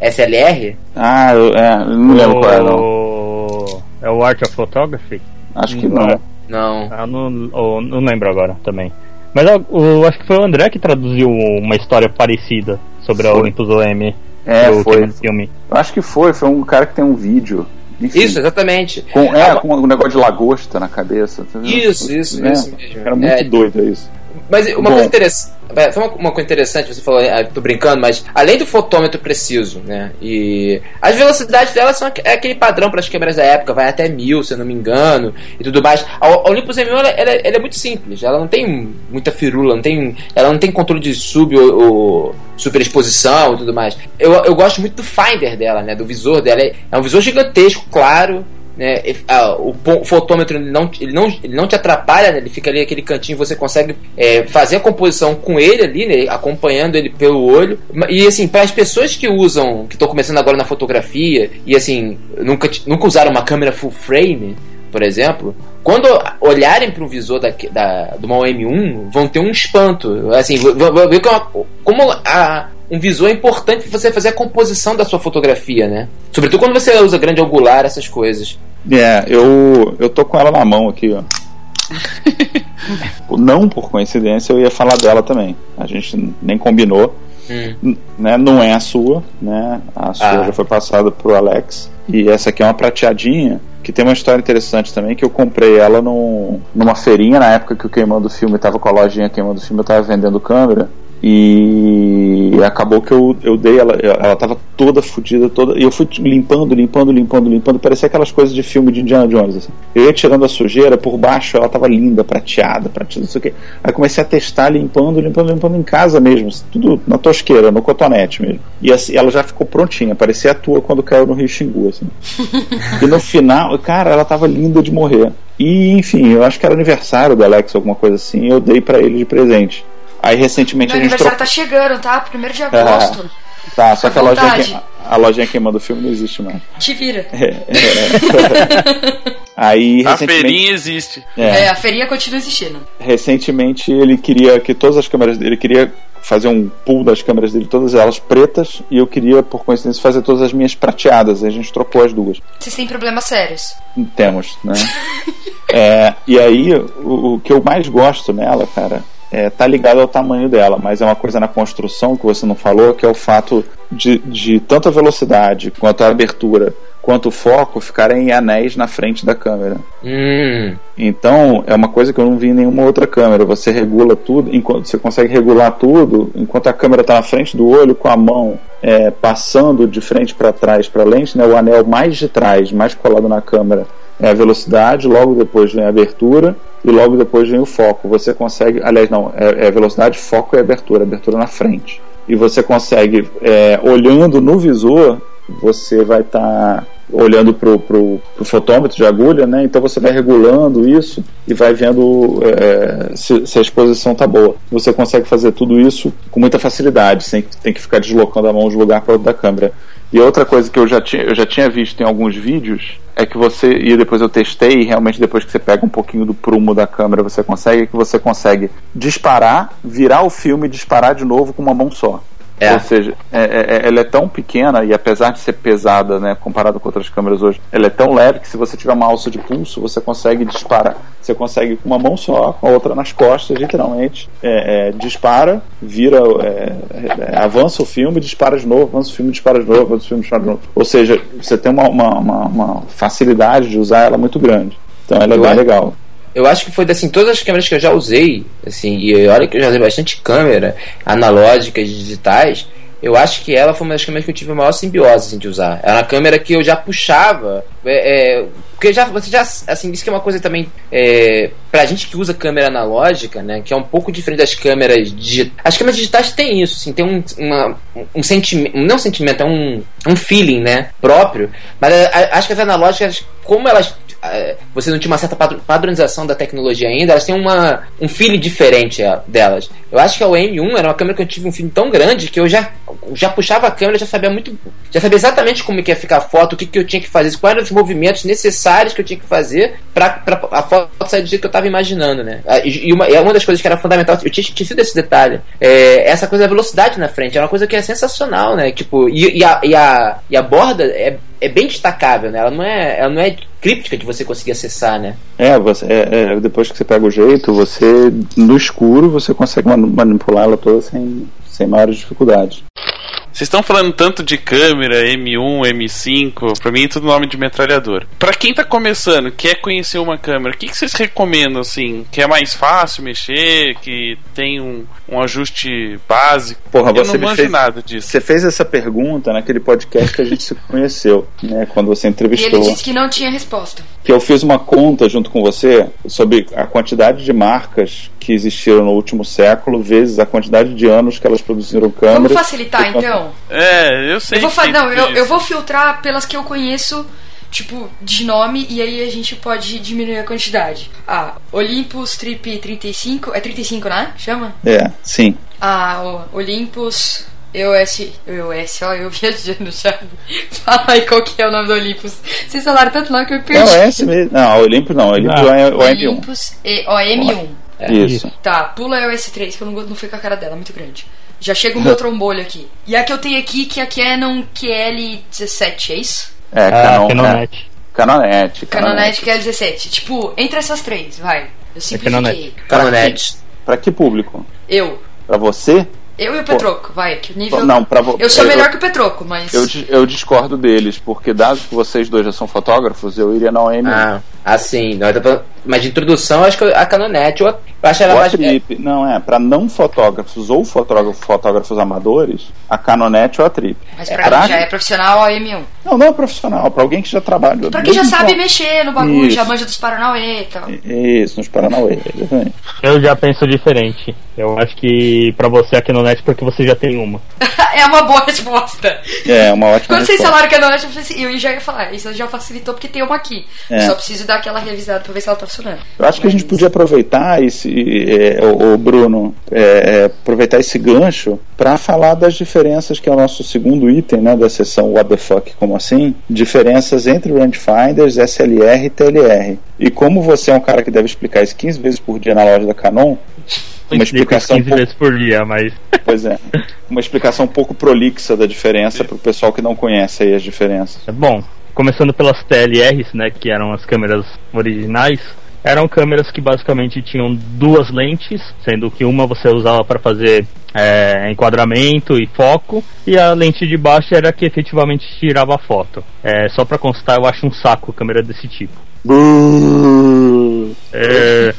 SLR. Ah, eu, é, não lembro qual é, não. O- É o Art of Photography? Acho que Não. não. Não. Ah, não, não lembro agora também. Mas eu, eu acho que foi o André que traduziu uma história parecida sobre a. Olympus OM É, pro foi. Filme. Eu acho que foi, foi um cara que tem um vídeo. Enfim, Isso, exatamente. Com, é, Ah, com um negócio de lagosta na cabeça. tá? Isso, isso, É, isso mesmo. Era muito É, doido isso. Mas uma Bom. coisa interessante. Foi uma, coisa interessante, você falou, ah, tô brincando, mas além do fotômetro preciso, né? E as velocidades delas são é aquele padrão para as câmeras da época, vai até mil, se eu não me engano, e tudo mais. A Olympus M1 ela, ela- ela é muito simples, ela não tem muita firula, não tem, ela não tem controle de sub ou, ou superexposição e tudo mais. Eu, eu gosto muito do finder dela, né? Do visor dela. É, é um visor gigantesco, claro. Né, a, o, fotômetro ele não, ele, não, ele não te atrapalha, né, ele fica ali aquele cantinho, você consegue é, fazer a composição com ele ali, né, acompanhando ele pelo olho. E assim, para as pessoas que usam, que estão começando agora na fotografia e assim, nunca, nunca usaram uma câmera full frame, por exemplo, quando olharem para o visor da, da, do Mal M1, vão ter um espanto. Assim, vão ver como a, um visor é importante para você fazer a composição da sua fotografia, né? Sobretudo quando você usa grande angular, essas coisas. É, eu, eu tô com ela na mão aqui, ó. Não por coincidência, eu ia falar dela também. A gente nem combinou. Hum. Né, não é a sua, né? A sua ah. já foi passada pro Alex. E essa aqui é uma prateadinha que tem uma história interessante também, que eu comprei ela no, numa feirinha, na época que o Queimando Filme estava com a lojinha Queimando Filme, eu estava vendendo câmera, e acabou que eu, eu dei ela, ela tava toda fodida, toda. E eu fui limpando, limpando, limpando, limpando. Parecia aquelas coisas de filme de Indiana Jones. Assim. Eu ia tirando a sujeira, por baixo ela tava linda, prateada, prateada, não sei o quê. Aí comecei a testar, limpando, limpando, limpando em casa mesmo. Tudo na tosqueira, no cotonete mesmo. E assim, ela já ficou prontinha, parecia a tua quando caiu no Rio Xingu, assim. e no final, cara, ela tava linda de morrer. E enfim, eu acho que era aniversário do Alex, alguma coisa assim, eu dei para ele de presente. Aí recentemente Meu a gente. aniversário tá chegando, tá? Primeiro de agosto. É, tá, só que a lojinha, que, a lojinha que manda o filme não existe mais. Te vira. É, é, Aí, a feirinha existe. É. é, a feirinha continua existindo. Recentemente ele queria que todas as câmeras dele queria fazer um pool das câmeras dele, todas elas pretas, e eu queria, por coincidência, fazer todas as minhas prateadas. A gente trocou as duas. Vocês têm problemas sérios? Temos, né? é, e aí, o, o, que eu mais gosto nela, cara, é, tá ligado ao tamanho dela, mas é uma coisa na construção que você não falou, que é o fato de, de tanto a velocidade quanto a abertura quanto o foco ficarem em anéis na frente da câmera. Hum. Então é uma coisa que eu não vi em nenhuma outra câmera. Você regula tudo, enquanto você consegue regular tudo, enquanto a câmera está na frente do olho com a mão é, passando de frente para trás para a lente, né, o anel mais de trás, mais colado na câmera é a velocidade, logo depois vem a abertura e logo depois vem o foco. Você consegue, aliás, não, é, é velocidade, foco e abertura, abertura na frente. E você consegue, é, olhando no visor, você vai estar tá olhando para o fotômetro de agulha, né? Então você vai regulando isso e vai vendo é, se, se, a exposição está boa. Você consegue fazer tudo isso com muita facilidade, sem ter que ficar deslocando a mão de um lugar para outro da câmera. E outra coisa que eu já, tinha, eu já tinha visto em alguns vídeos é que você, e depois eu testei, e realmente depois que você pega um pouquinho do prumo da câmera você consegue, é que você consegue disparar, virar o filme e disparar de novo com uma mão só. É. Ou seja, é, é, é, ela é tão pequena e apesar de ser pesada, né, comparado com outras câmeras hoje, ela é tão leve que se você tiver uma alça de pulso, você consegue disparar. Você consegue com uma mão só, com a outra nas costas, literalmente, é, é, dispara, vira, avança o filme, dispara de novo, avança o filme, dispara de novo, avança o filme, dispara de novo. Ou seja, você tem uma, uma, uma, uma facilidade de usar ela muito grande. Então ela é bem legal eu acho que foi assim, todas as câmeras que eu já usei, assim, e olha que eu já usei bastante câmera, analógicas, digitais, eu acho que ela foi uma das câmeras que eu tive a maior simbiose assim, de usar. Era uma câmera que eu já puxava. É, é, porque já, você já assim, disse que é uma coisa também. É, pra gente que usa câmera analógica, né? Que é um pouco diferente das câmeras digitais. As câmeras digitais têm isso, assim, tem um, uma, um sentimento. Não um sentimento, é um, um feeling, né? Próprio. Mas acho que as analógicas, como elas você não tinha uma certa padronização da tecnologia ainda, elas têm uma, um feeling diferente é, delas. Eu acho que a M1 era uma câmera que eu tive um feeling tão grande que eu já, já puxava a câmera, já sabia muito. Já sabia exatamente como que ia ficar a foto, o que, que eu tinha que fazer, quais eram os movimentos necessários que eu tinha que fazer para a foto sair do jeito que eu estava imaginando, né? Ah, e uma, e uma das coisas que era fundamental, eu tinha esquecido esse detalhe, é essa coisa da velocidade na frente, é uma coisa que é sensacional, né? Tipo, e, e, a, e, a, e a borda é é bem destacável, né? Ela não é, ela não é críptica de você conseguir acessar, né? É, você, é, é, depois que você pega o jeito, você no escuro você consegue manipular ela toda sem, sem maiores dificuldades. Vocês estão falando tanto de câmera, M1, M5, pra mim é tudo nome de metralhador. Pra quem tá começando, quer conhecer uma câmera, o que, que vocês recomendam, assim? Que é mais fácil mexer, que tem um, um ajuste básico? Porra, eu você não manjo fez, nada disso. Você fez essa pergunta naquele podcast que a gente se conheceu, né? Quando você entrevistou. E ele disse que não tinha resposta. Que eu fiz uma conta junto com você sobre a quantidade de marcas que existiram no último século, vezes a quantidade de anos que elas produziram câmeras. Vamos facilitar então? É, eu sei. Eu vou, não, eu, eu vou filtrar pelas que eu conheço tipo, de nome e aí a gente pode diminuir a quantidade. Ah, Olympus Trip 35. É 35, né? Chama? É, sim. Ah, o Olympus. EOS, EOS, ó, eu viajando já. Fala aí qual que é o nome do Olympus. Vocês falaram tanto nome que eu É perdi. o S mesmo. Não, Olympus não. Olympus Ah. é o M1. Olympus e, ó, M1. Isso. Tá, pula a EOS 3, que eu não, não fui com a cara dela, muito grande. Já chega o meu trombolho aqui. E a que eu tenho aqui, que é a Canon QL17, é isso? É, Ah, Canon, é, Canonet. Canonete. Canonet QL17. Tipo, entre essas três, vai. Eu simplifiquei. Canonet. Canonet. Pra que público? Eu. Pra você? Eu e o Petroco, vai, que o nível. Não, pra vo- Eu sou eu- melhor que o Petroco, mas. Eu, eu discordo deles, porque dado que vocês dois já são fotógrafos, eu iria na OM. Ah, assim, não, mas de introdução, acho que a Canonet, eu, acho ela Ou a mais. Trip. Não, é, pra não fotógrafos ou fotógrafo, fotógrafos amadores, a Canonete ou a Trip. Mas pra pra- quem já é profissional, ó, M1. Não, não é profissional, pra alguém que já trabalha. Pra quem já sabe com- mexer no bagulho, Isso. já manja dos Paranauê e tal. Isso, nos Paranauê, exatamente. Eu já penso diferente. Eu acho que pra você a Canonet porque você já tem uma. é uma boa resposta. É, uma ótima Quando vocês resposta. falaram que é Canonet, eu falei assim, eu já ia falar, isso já facilitou porque tem uma aqui. É. Só preciso dar aquela revisada pra ver se ela tá funcionando. Eu acho que a gente Mas- podia aproveitar esse, é, o, o Bruno, é, é, aproveitar esse gancho para falar das diferenças que é o nosso segundo item, né, da sessão What the Fuck, como assim? Diferenças entre rangefinders, SLR e TLR. E como você é um cara que deve explicar isso 15 vezes por dia na loja da Canon, uma explicação um 15 pouco, vezes por dia, mas. pois é, uma explicação um pouco prolixa da diferença para o pessoal que não conhece aí as diferenças. Bom, começando pelas TLRs, né, que eram as câmeras originais, eram câmeras que basicamente tinham duas lentes, sendo que uma você usava para fazer é, enquadramento e foco, e a lente de baixo era a que efetivamente tirava a foto. É, só para constar, eu acho um saco câmera desse tipo. É,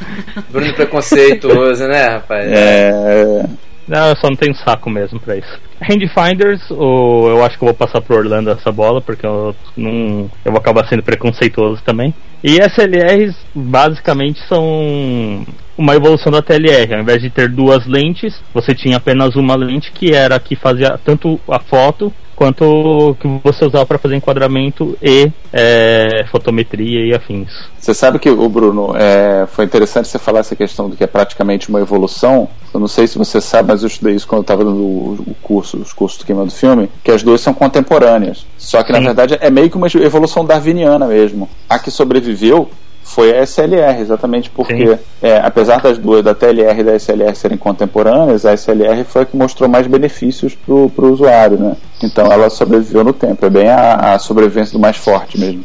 Bruno preconceituoso, né, rapaz? É, Não, eu só não tenho saco mesmo pra isso. Rangefinders, ou eu acho que eu vou passar pro Orlando essa bola, porque eu não. Eu vou acabar sendo preconceituoso também. E SLRs basicamente são uma evolução da TLR. Ao invés de ter duas lentes, você tinha apenas uma lente que era a que fazia tanto a foto quanto que você usava para fazer enquadramento e é, fotometria e afins. Você sabe que, o Bruno, é, foi interessante você falar essa questão do que é praticamente uma evolução. Eu não sei se você sabe, mas eu estudei isso quando eu estava dando o, curso, os cursos do Queima do Filme, que as duas são contemporâneas. Só que, na Sim. verdade, é meio que uma evolução darwiniana mesmo. A que sobreviveu foi a SLR, exatamente porque, é, apesar das duas, da TLR e da SLR serem contemporâneas, a SLR foi a que mostrou mais benefícios para o usuário, né? Então ela sobreviveu no tempo, é bem a, a sobrevivência do mais forte mesmo.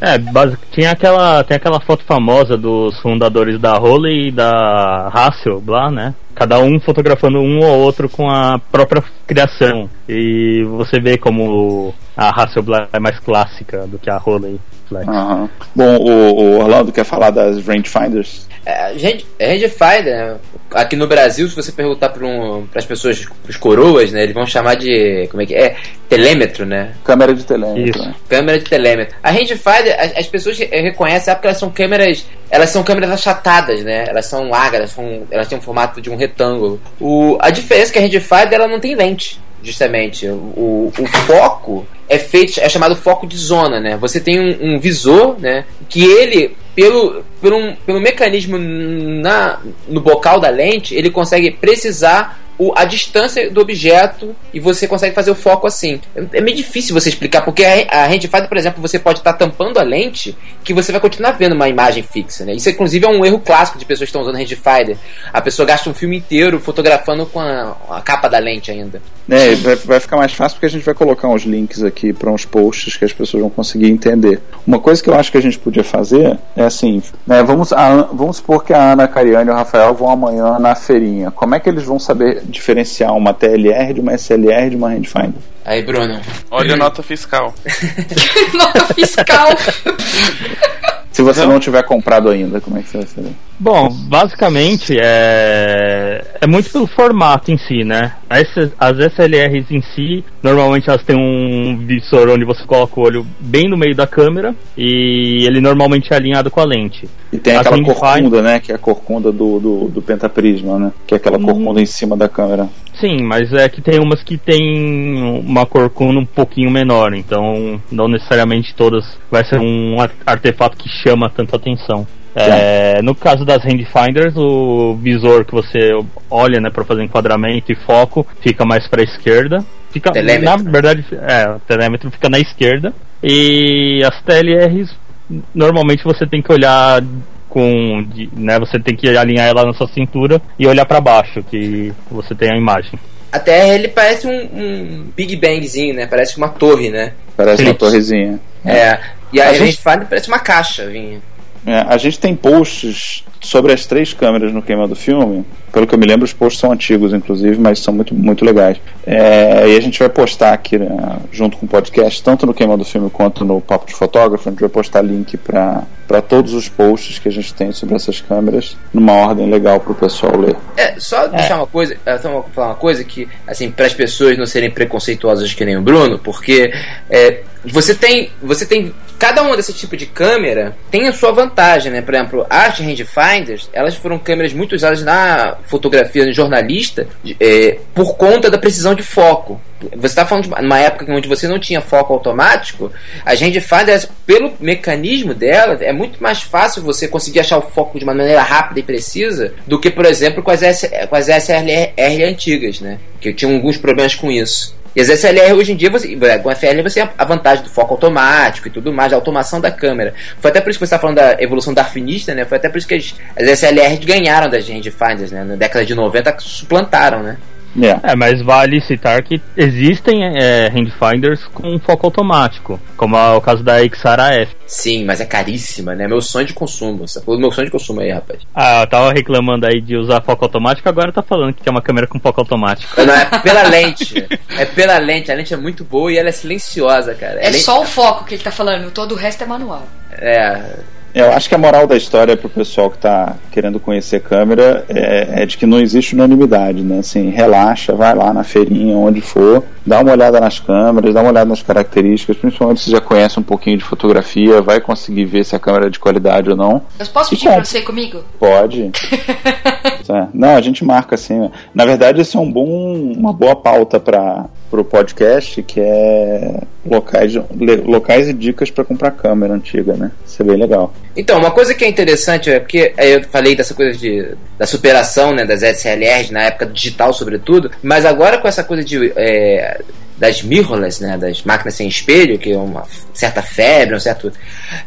É, basi- tinha aquela, tem aquela foto famosa dos fundadores da Holy e da Hasselblad, né? Cada um fotografando um ou outro com a própria criação. E você vê como a Hasselblad é mais clássica do que a Holy Flex. Aham. Bom, o, o Orlando quer falar das rangefinders? É, gente, rangefinder, né? aqui no Brasil, se você perguntar para um, as pessoas, os coroas, né, eles vão chamar de, como é que é? Telêmetro, né? Câmera de telêmetro. Isso. né? Câmera de telêmetro. A rangefinder, as, as pessoas re- reconhecem porque elas são câmeras, elas são câmeras achatadas, né? Elas são largas, elas, são, elas têm um formato de um retângulo. O, a diferença é que a rangefinder ela não tem lente, justamente. O, o foco é feito, é chamado foco de zona, né? Você tem um, um visor, né? Que ele pelo, pelo, um- pelo mecanismo na, no bocal da lente, ele consegue precisar a distância do objeto e você consegue fazer o foco assim. É, é meio difícil você explicar, porque a, a rangefinder, por exemplo, você pode estar tampando a lente que você vai continuar vendo uma imagem fixa. Né? Isso, inclusive, é um erro clássico de pessoas que estão usando rangefinder. A pessoa gasta um filme inteiro fotografando com a, a capa da lente ainda. É, vai, vai ficar mais fácil porque a gente vai colocar uns links aqui para uns posts que as pessoas vão conseguir entender. Uma coisa que eu acho que a gente podia fazer é assim: né, vamos, a vamos supor que a Ana, a Cariane e o Rafael vão amanhã na feirinha. Como é que eles vão saber diferenciar uma TLR de uma SLR de uma rangefinder? Aí, Bruno. Olha a nota fiscal. Nota fiscal. Se você não tiver comprado ainda, como é que você vai saber? Bom, basicamente é, é muito pelo formato em si, né? As, as SLRs em si Normalmente elas têm um visor onde você coloca o olho bem no meio da câmera e ele normalmente é alinhado com a lente. E tem As aquela corcunda, né? Que é a corcunda do, do, do pentaprisma, né? Que é aquela Hum. corcunda em cima da câmera. Sim, mas é que tem umas que tem uma corcunda um pouquinho menor, então não necessariamente todas vai ser um ar- artefato que chama tanta atenção. É, no caso das rangefinders, o visor que você olha, né, para fazer enquadramento e foco, fica mais para a esquerda. Fica, na verdade, é, o telêmetro fica na esquerda e as TLRs normalmente você tem que olhar com, de- né, você tem que alinhar ela na sua cintura e olhar para baixo, que você tem a imagem. A Terra ele parece um, um Big Bangzinho, né? Parece uma torre, né? Parece Sim. uma torrezinha. É. E a, A gente gente- fala parece uma caixa, vinha. É, a gente tem posts sobre as três câmeras no queima do filme. Pelo que eu me lembro, os posts são antigos, inclusive, mas são muito, muito legais. É, e a gente vai postar aqui, né, junto com o podcast, tanto no queima do filme quanto no Papo de Fotógrafo. A gente vai postar link para todos os posts que a gente tem sobre essas câmeras, numa ordem legal para o pessoal ler. É, só deixar uma coisa, é, só falar uma coisa que, assim, para as pessoas não serem preconceituosas que nem o Bruno, porque é, você tem, você tem, cada uma desse tipo de câmera tem a sua vantagem, né? Por exemplo, as rangefinders, elas foram câmeras muito usadas na fotografia jornalista de- é, por conta da precisão de foco. Você está falando de uma- época onde você não tinha foco automático, as rangefinders, pelo mecanismo dela, é muito mais fácil você conseguir achar o foco de uma maneira rápida e precisa do que, por exemplo, com as, S, com as SLR antigas, né? Que tinham alguns problemas com isso. E as SLR hoje em dia, você, com a FLR você a vantagem do foco automático e tudo mais, a automação da câmera. Foi até por isso que você está falando da evolução darwinista, né? Foi até por isso que as, as SLR ganharam das rangefinders, né? Na década de 90 suplantaram, né? É. É, mas vale citar que existem é, rangefinders com foco automático, como é o caso da Xara F. Sim, mas é caríssima, né? Meu sonho de consumo. Você falou do meu sonho de consumo aí, rapaz. Ah, eu tava reclamando aí de usar foco automático, agora tá falando que é uma câmera com foco automático. Não, é pela lente. É pela lente. A lente é muito boa e ela é silenciosa, cara. É Ela só o foco que ele tá falando, todo o resto é manual. É. Eu acho que a moral da história para o pessoal que está querendo conhecer câmera é, é de que não existe unanimidade, né? Assim, relaxa, vai lá na feirinha, onde for, dá uma olhada nas câmeras, dá uma olhada nas características, principalmente se já conhece um pouquinho de fotografia, vai conseguir ver se a câmera é de qualidade ou não. Eu posso pedir compra. você comigo? Pode. É. Não, a gente marca assim. né? Na verdade, esse é um bom, uma boa pauta para o podcast, que é locais, locais e dicas para comprar câmera antiga, né? Isso é bem legal. Então, uma coisa que é interessante é porque aí eu falei dessa coisa de, da superação né, das SLRs na época digital, sobretudo, mas agora com essa coisa de. é, das mirrorless, né, das máquinas sem espelho, que é uma certa febre, um certo.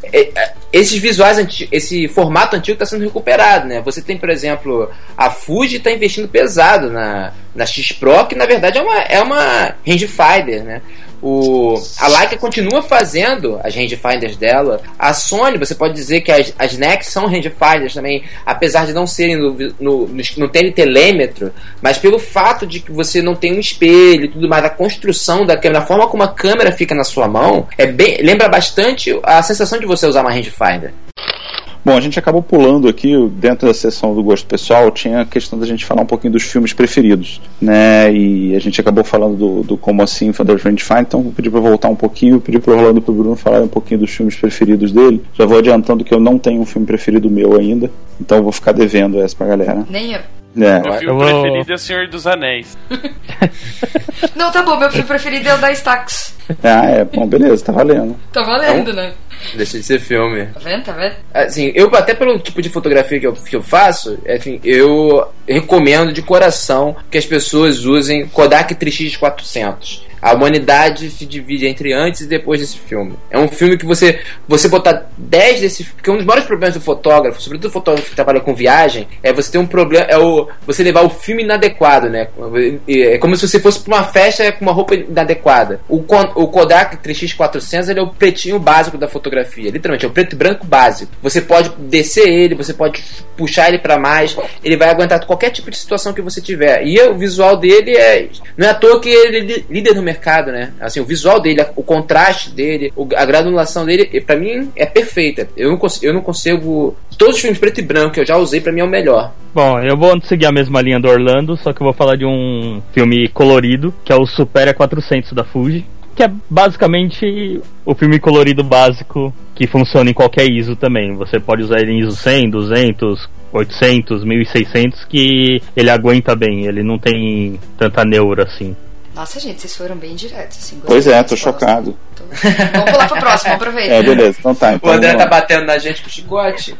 é, é, esses visuais, esse formato antigo está sendo recuperado, né? Você tem, por exemplo, a Fuji está investindo pesado na, na X Pro, que na verdade é uma, é uma rangefinder, né? O, a Leica continua fazendo as rangefinders dela. A Sony, você pode dizer que as, as NEC são rangefinders também, apesar de não serem no, no, no, não terem telêmetro, mas pelo fato de que você não tem um espelho e tudo mais, a construção da câmera, a forma como a câmera fica na sua mão, é bem, lembra bastante a sensação de você usar uma rangefinder. Bom, a gente acabou pulando aqui, dentro da sessão do gosto pessoal, tinha a questão da gente falar um pouquinho dos filmes preferidos, né? E a gente acabou falando do, do Como Assim, Fantasy Rangefinder, então vou pedir para voltar um pouquinho, pedir para o Orlando e para o Bruno falar um pouquinho dos filmes preferidos dele. Já vou adiantando que eu não tenho um filme preferido meu ainda, então eu vou ficar devendo essa pra galera. Nem eu. É, Meu filme Eu vou- preferido é O Senhor dos Anéis. Não, tá bom, meu filme preferido é o da Stax. ah, é, bom, beleza, tá valendo. Tá valendo, né? Deixa de ser filme. Tá vendo, tá vendo? Assim, eu até pelo tipo de fotografia que eu, que eu faço, assim, eu recomendo de coração que as pessoas usem Kodak 3x400. A humanidade se divide entre antes e depois desse filme. É um filme que você você botar 10 desse, porque um dos maiores problemas do fotógrafo, sobretudo o fotógrafo que trabalha com viagem, é você ter um problema, é o você levar o filme inadequado, né? É como se você fosse para uma festa com uma roupa inadequada. O, o Kodak 3x400 ele é o pretinho básico da fotografia, literalmente é o preto e branco básico. Você pode descer ele, você pode puxar ele para mais, ele vai aguentar qualquer tipo de situação que você tiver. E o visual dele é não é à toa que ele é líder no mercado mercado, né? Assim, o visual dele, o contraste dele, a granulação dele, para mim é perfeita. Eu não, consigo, eu não consigo. Todos os filmes preto e branco que eu já usei, para mim é o melhor. Bom, eu vou seguir a mesma linha do Orlando, só que eu vou falar de um filme colorido, que é o Supera 400 da Fuji que é basicamente o filme colorido básico que funciona em qualquer ISO também. Você pode usar ele em ISO 100, 200, 800, 1600 que ele aguenta bem, ele não tem tanta neura assim. Nossa, gente, vocês foram bem diretos, assim. Pois é, tô chocado. Tô... Vamos pular pro próximo, aproveita. É, beleza, então tá. Então, o André tá batendo na gente com o chicote.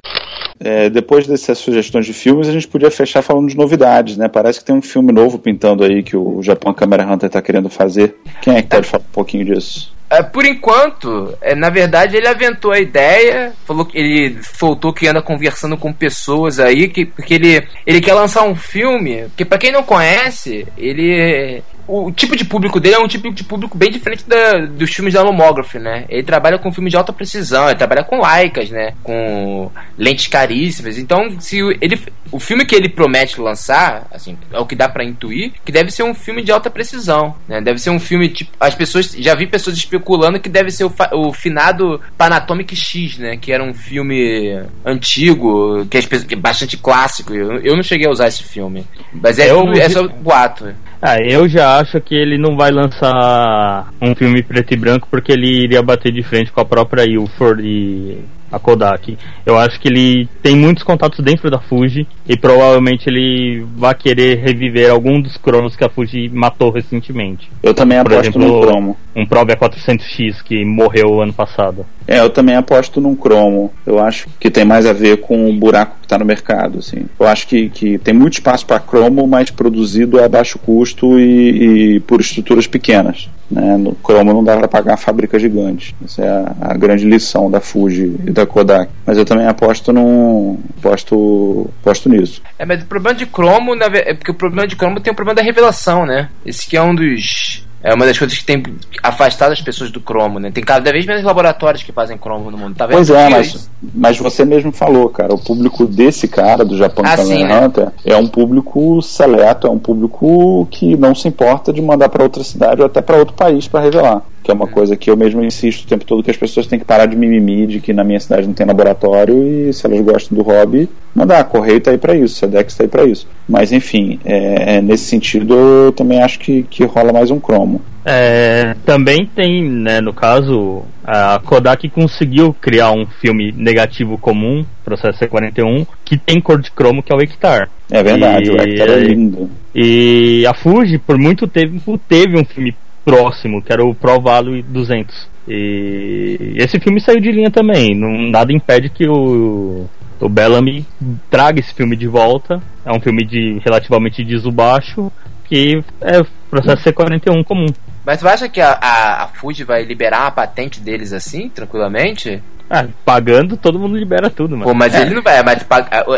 É, depois dessas sugestões de filmes, a gente podia fechar falando de novidades, né? Parece que tem um filme novo pintando aí que o Japão Camera Hunter tá querendo fazer. Quem é que pode falar um pouquinho disso? É, por enquanto, é, na verdade, ele aventou a ideia, falou que ele soltou que anda conversando com pessoas aí, que, porque ele, ele quer lançar um filme, que para quem não conhece, ele o tipo de público dele é um tipo de público bem diferente da, dos filmes da Lomography, né? Ele trabalha com filmes de alta precisão, ele trabalha com laicas, né? Com lentes caríssimas. Então, se ele, o filme que ele promete lançar, assim, é o que dá para intuir, que deve ser um filme de alta precisão, né? Deve ser um filme tipo, as pessoas já vi pessoas especulando que deve ser o, o finado Panatomic X, né? Que era um filme antigo, que é, que é bastante clássico. Eu, eu não cheguei a usar esse filme, mas é, eu, é só boato. Ah, eu já acho que ele não vai lançar um filme preto e branco porque ele iria bater de frente com a própria Ilford e a Kodak. Eu acho que ele tem muitos contatos dentro da Fuji e provavelmente ele vai querer reviver algum dos cromos que a Fuji matou recentemente. Eu também Por aposto exemplo, no cromo. Um Provia 400X que morreu ano passado. É, eu também aposto num cromo. Eu acho que tem mais a ver com o buraco que está no mercado. Assim. Eu acho que, que tem muito espaço para cromo, mas produzido a baixo custo e, e por estruturas pequenas. Né? No cromo não dá para pagar fábricas gigantes. Essa é a, a, grande lição da Fuji e da Kodak. Mas eu também aposto num aposto, aposto nisso. É, mas o problema de cromo é porque o problema de cromo tem o problema da revelação, né? Esse que é um dos é uma das coisas que tem afastado as pessoas do cromo, né? Tem cada vez menos laboratórios que fazem cromo no mundo, tá vendo? Pois é, mas, mas você mesmo falou, cara, o público desse cara, do Japão ah, sim, né? Hunter, é um público seleto, é um público que não se importa de mandar para outra cidade ou até para outro país para revelar que é uma coisa que eu mesmo insisto o tempo todo que as pessoas têm que parar de mimimi de que na minha cidade não tem laboratório e se elas gostam do hobby, mandar, a Correio tá aí para isso, a Dex tá aí para isso. Mas enfim, é, é, nesse sentido eu também acho que, que rola mais um cromo. É, também tem, né, no caso, a Kodak conseguiu criar um filme negativo comum, processo C41, que tem cor de cromo, que é o Hectar. É verdade, e, o Hectar é lindo. E a Fuji, por muito tempo, teve um filme próximo, que era o Pro Valo 200. E esse filme saiu de linha também. Não, nada impede que o, o Bellamy traga esse filme de volta. É um filme de relativamente de baixo, que é processo C41 comum. Mas tu acha que a, a, a Fuji vai liberar a patente deles assim, tranquilamente? Ah, pagando, todo mundo libera tudo, mano. Pô, mas é. ele não vai, mas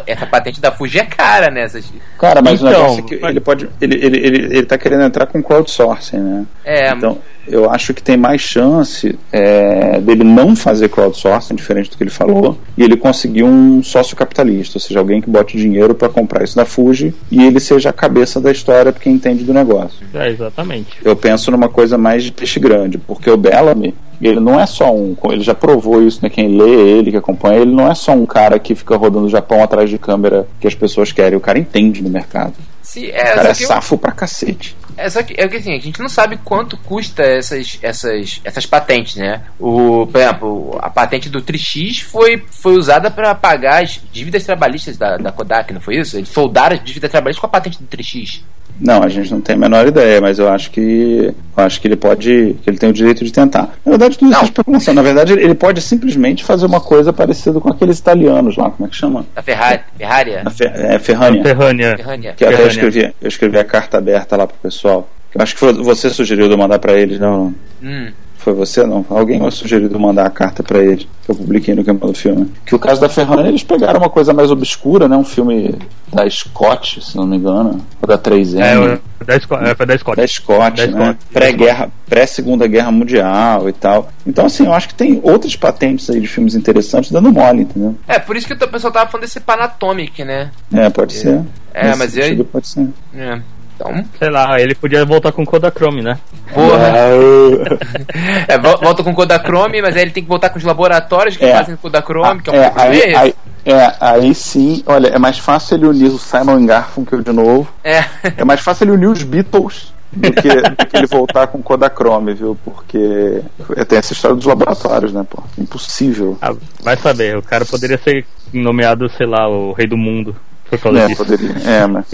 essa patente da Fuji é cara, né? Essas... Cara, mas então, o negócio é que ele pode. Ele, ele, ele, ele tá querendo entrar com crowdsourcing, né? É, então eu acho que tem mais chance é, dele não fazer crowdsourcing, diferente do que ele falou, e ele conseguir um sócio capitalista, ou seja, alguém que bote dinheiro para comprar isso da Fuji e ele seja a cabeça da história porque entende do negócio. É, exatamente. Eu penso numa coisa mais de peixe grande, porque o Bellamy, ele não é só um. Ele já provou isso, né? Quem lê ele, que acompanha, ele não é só um cara que fica rodando o Japão atrás de câmera que as pessoas querem. O cara entende no mercado. Sim, é, o cara é safo eu... pra cacete. É só que, é que assim, a gente não sabe quanto custa essas, essas, essas patentes, né? O, por exemplo, a patente do Trix foi, foi usada para pagar as dívidas trabalhistas da, da Kodak, não foi isso? Eles soldaram as dívidas trabalhistas com a patente do Trix. Não, a gente não tem a menor ideia, mas eu acho que eu acho que ele pode, que ele tem o direito de tentar. Na verdade, tudo isso é especulação. Na verdade, ele pode simplesmente fazer uma coisa parecida com aqueles italianos lá, como é que chama? A Ferrari, Ferrari? A Fer, é, Ferrania. Ferrania. Que até eu escrevi, eu escrevi a carta aberta lá pro pessoal. Eu acho que foi, você sugeriu de eu mandar para eles, não? Hum. Foi você não? Alguém me sugeriu mandar a carta para eles que eu publiquei no campo do filme. Que o caso da Ferrari, eles pegaram uma coisa mais obscura, né? Um filme da Scott, se não me engano, ou da 3M. É, da, Scott, é, foi da Scott. Da Scott, da né? Pré-guerra, pré-segunda guerra mundial e tal. Então, assim, eu acho que tem outras patentes aí de filmes interessantes dando mole, entendeu? É, por isso que o pessoal tava falando desse Panatomic, né? É, pode ser. É, mas eu... Pode ser. É. Então, Sei lá, ele podia voltar com Kodachrome, né? porra. É, vol- volta com Kodachrome, mas aí ele tem que voltar com os laboratórios que É. fazem Kodachrome, que é um é, pouco aí, aí, é, aí sim, olha, é mais fácil ele unir o Simon Garfunkel de novo. É. É mais fácil ele unir os Beatles do que, do que ele voltar com Kodachrome, viu? Porque é, tem essa história dos laboratórios, né, pô? Impossível. Ah, vai saber, o cara poderia ser nomeado, sei lá, o rei do mundo. Por causa É, disso. poderia. É, mas.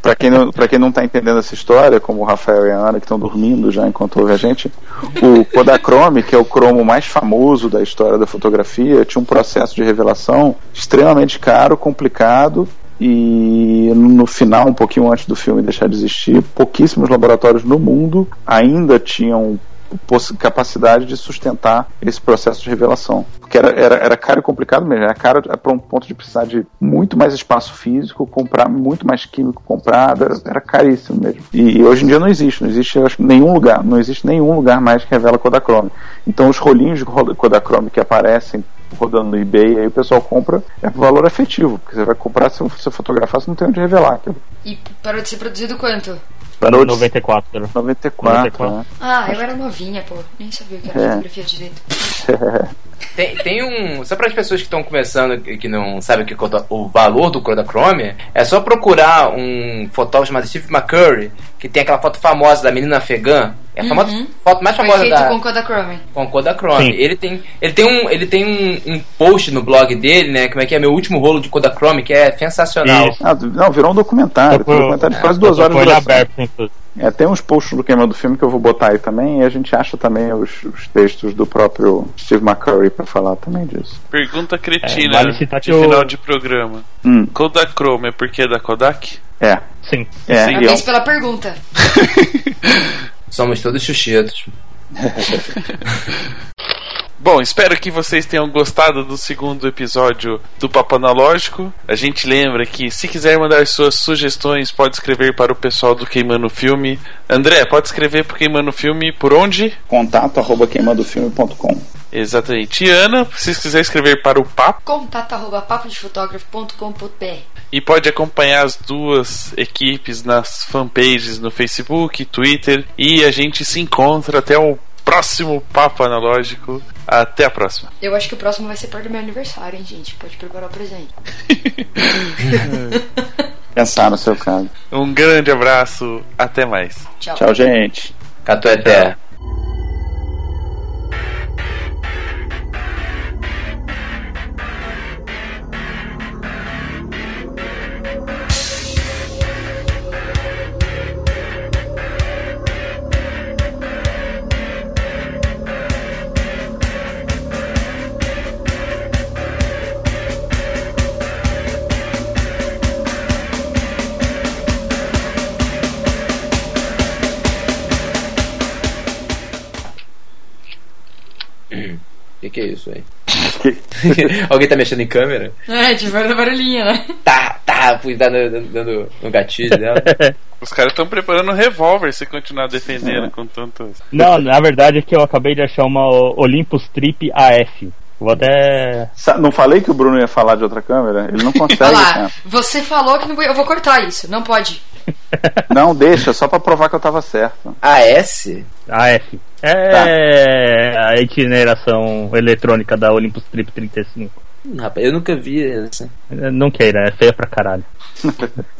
Pra quem, não, pra quem não tá entendendo essa história, como o Rafael e a Ana que estão dormindo já enquanto ouve a gente, o Kodachrome, que é o cromo mais famoso da história da fotografia, tinha um processo de revelação extremamente caro, complicado. E no final, um pouquinho antes do filme deixar de existir, pouquíssimos laboratórios no mundo ainda tinham capacidade de sustentar esse processo de revelação. Porque era, era, era caro e complicado mesmo. Era caro para um ponto de precisar de muito mais espaço físico, comprar muito mais químico comprado. Era, era caríssimo mesmo. E, hoje em dia não existe. Não existe acho, nenhum lugar. Não existe nenhum lugar mais que revela Kodachrome. Então os rolinhos de ro- Kodachrome que aparecem rodando no eBay, aí o pessoal compra é por valor efetivo. Porque você vai comprar, se você fotografar, você não tem onde revelar. aquilo. E parou de ser produzido quanto? Parou de 94. 94, 94. né? Ah, eu era novinha, pô. Nem sabia o que era É. fotografia direito. Tem, tem um. Só para as pessoas que estão começando e que não sabem o, que é o valor do Kodachrome, é só procurar um fotógrafo chamado Steve McCurry, que tem aquela foto famosa da menina afegã. É a famosa, Uhum. foto mais Foi famosa da. com Kodachrome. com Kodachrome. Sim. Ele tem, ele tem, um, ele tem um, um post no blog dele, né? Como é que é meu último rolo de Kodachrome, que é sensacional. Ah, não, virou um documentário. Tô Um com- documentário de quase duas Eu horas com de aberto. É, tem uns posts do Queima do Filme que eu vou botar aí também, e a gente acha também os, os textos do próprio Steve McCurry pra falar também disso. Pergunta cretina É, vale de o- final de programa. Hum, Kodachrome é porque é da Kodak? É. Sim. É, Parabéns pela pergunta. Somos todos xuxetos. Bom, espero que vocês tenham gostado do segundo episódio do Papo Analógico. A gente lembra que se quiser mandar suas sugestões, pode escrever para o pessoal do Queimando Filme. André, pode escrever para Queimando Filme por onde? contato arroba queimadofilme.com. Exatamente. E Ana, se quiser escrever para o Papo, Contato arroba papodefotografo.com.br e pode acompanhar as duas equipes nas fanpages no Facebook, Twitter. E a gente se encontra até o próximo Papo Analógico. Até a próxima. Eu acho que o próximo vai ser perto do meu aniversário, hein, gente? Pode preparar o presente. Pensar no seu caso. Um grande abraço. Até mais. Tchau. Tchau, gente. Catueté. Que, que é isso aí? Que- Alguém tá mexendo em câmera? É, fazer barulhinho, né? Tá, tá, fui dando, dando, dando no gatilho dela. Os caras estão preparando um revólver se continuar defendendo com tantos. Não, na verdade é que eu acabei de achar uma Olympus Trip AF. Vou até. Não falei que o Bruno ia falar de outra câmera? Ele não consegue. Olha lá, cara. você falou que não eu vou cortar isso. Não pode. Não, deixa, só pra provar que eu tava certo. AS? AF. É a itineração eletrônica da Olympus Trip 35. Hum, rapaz, eu nunca vi essa. Não queira, é feia pra caralho.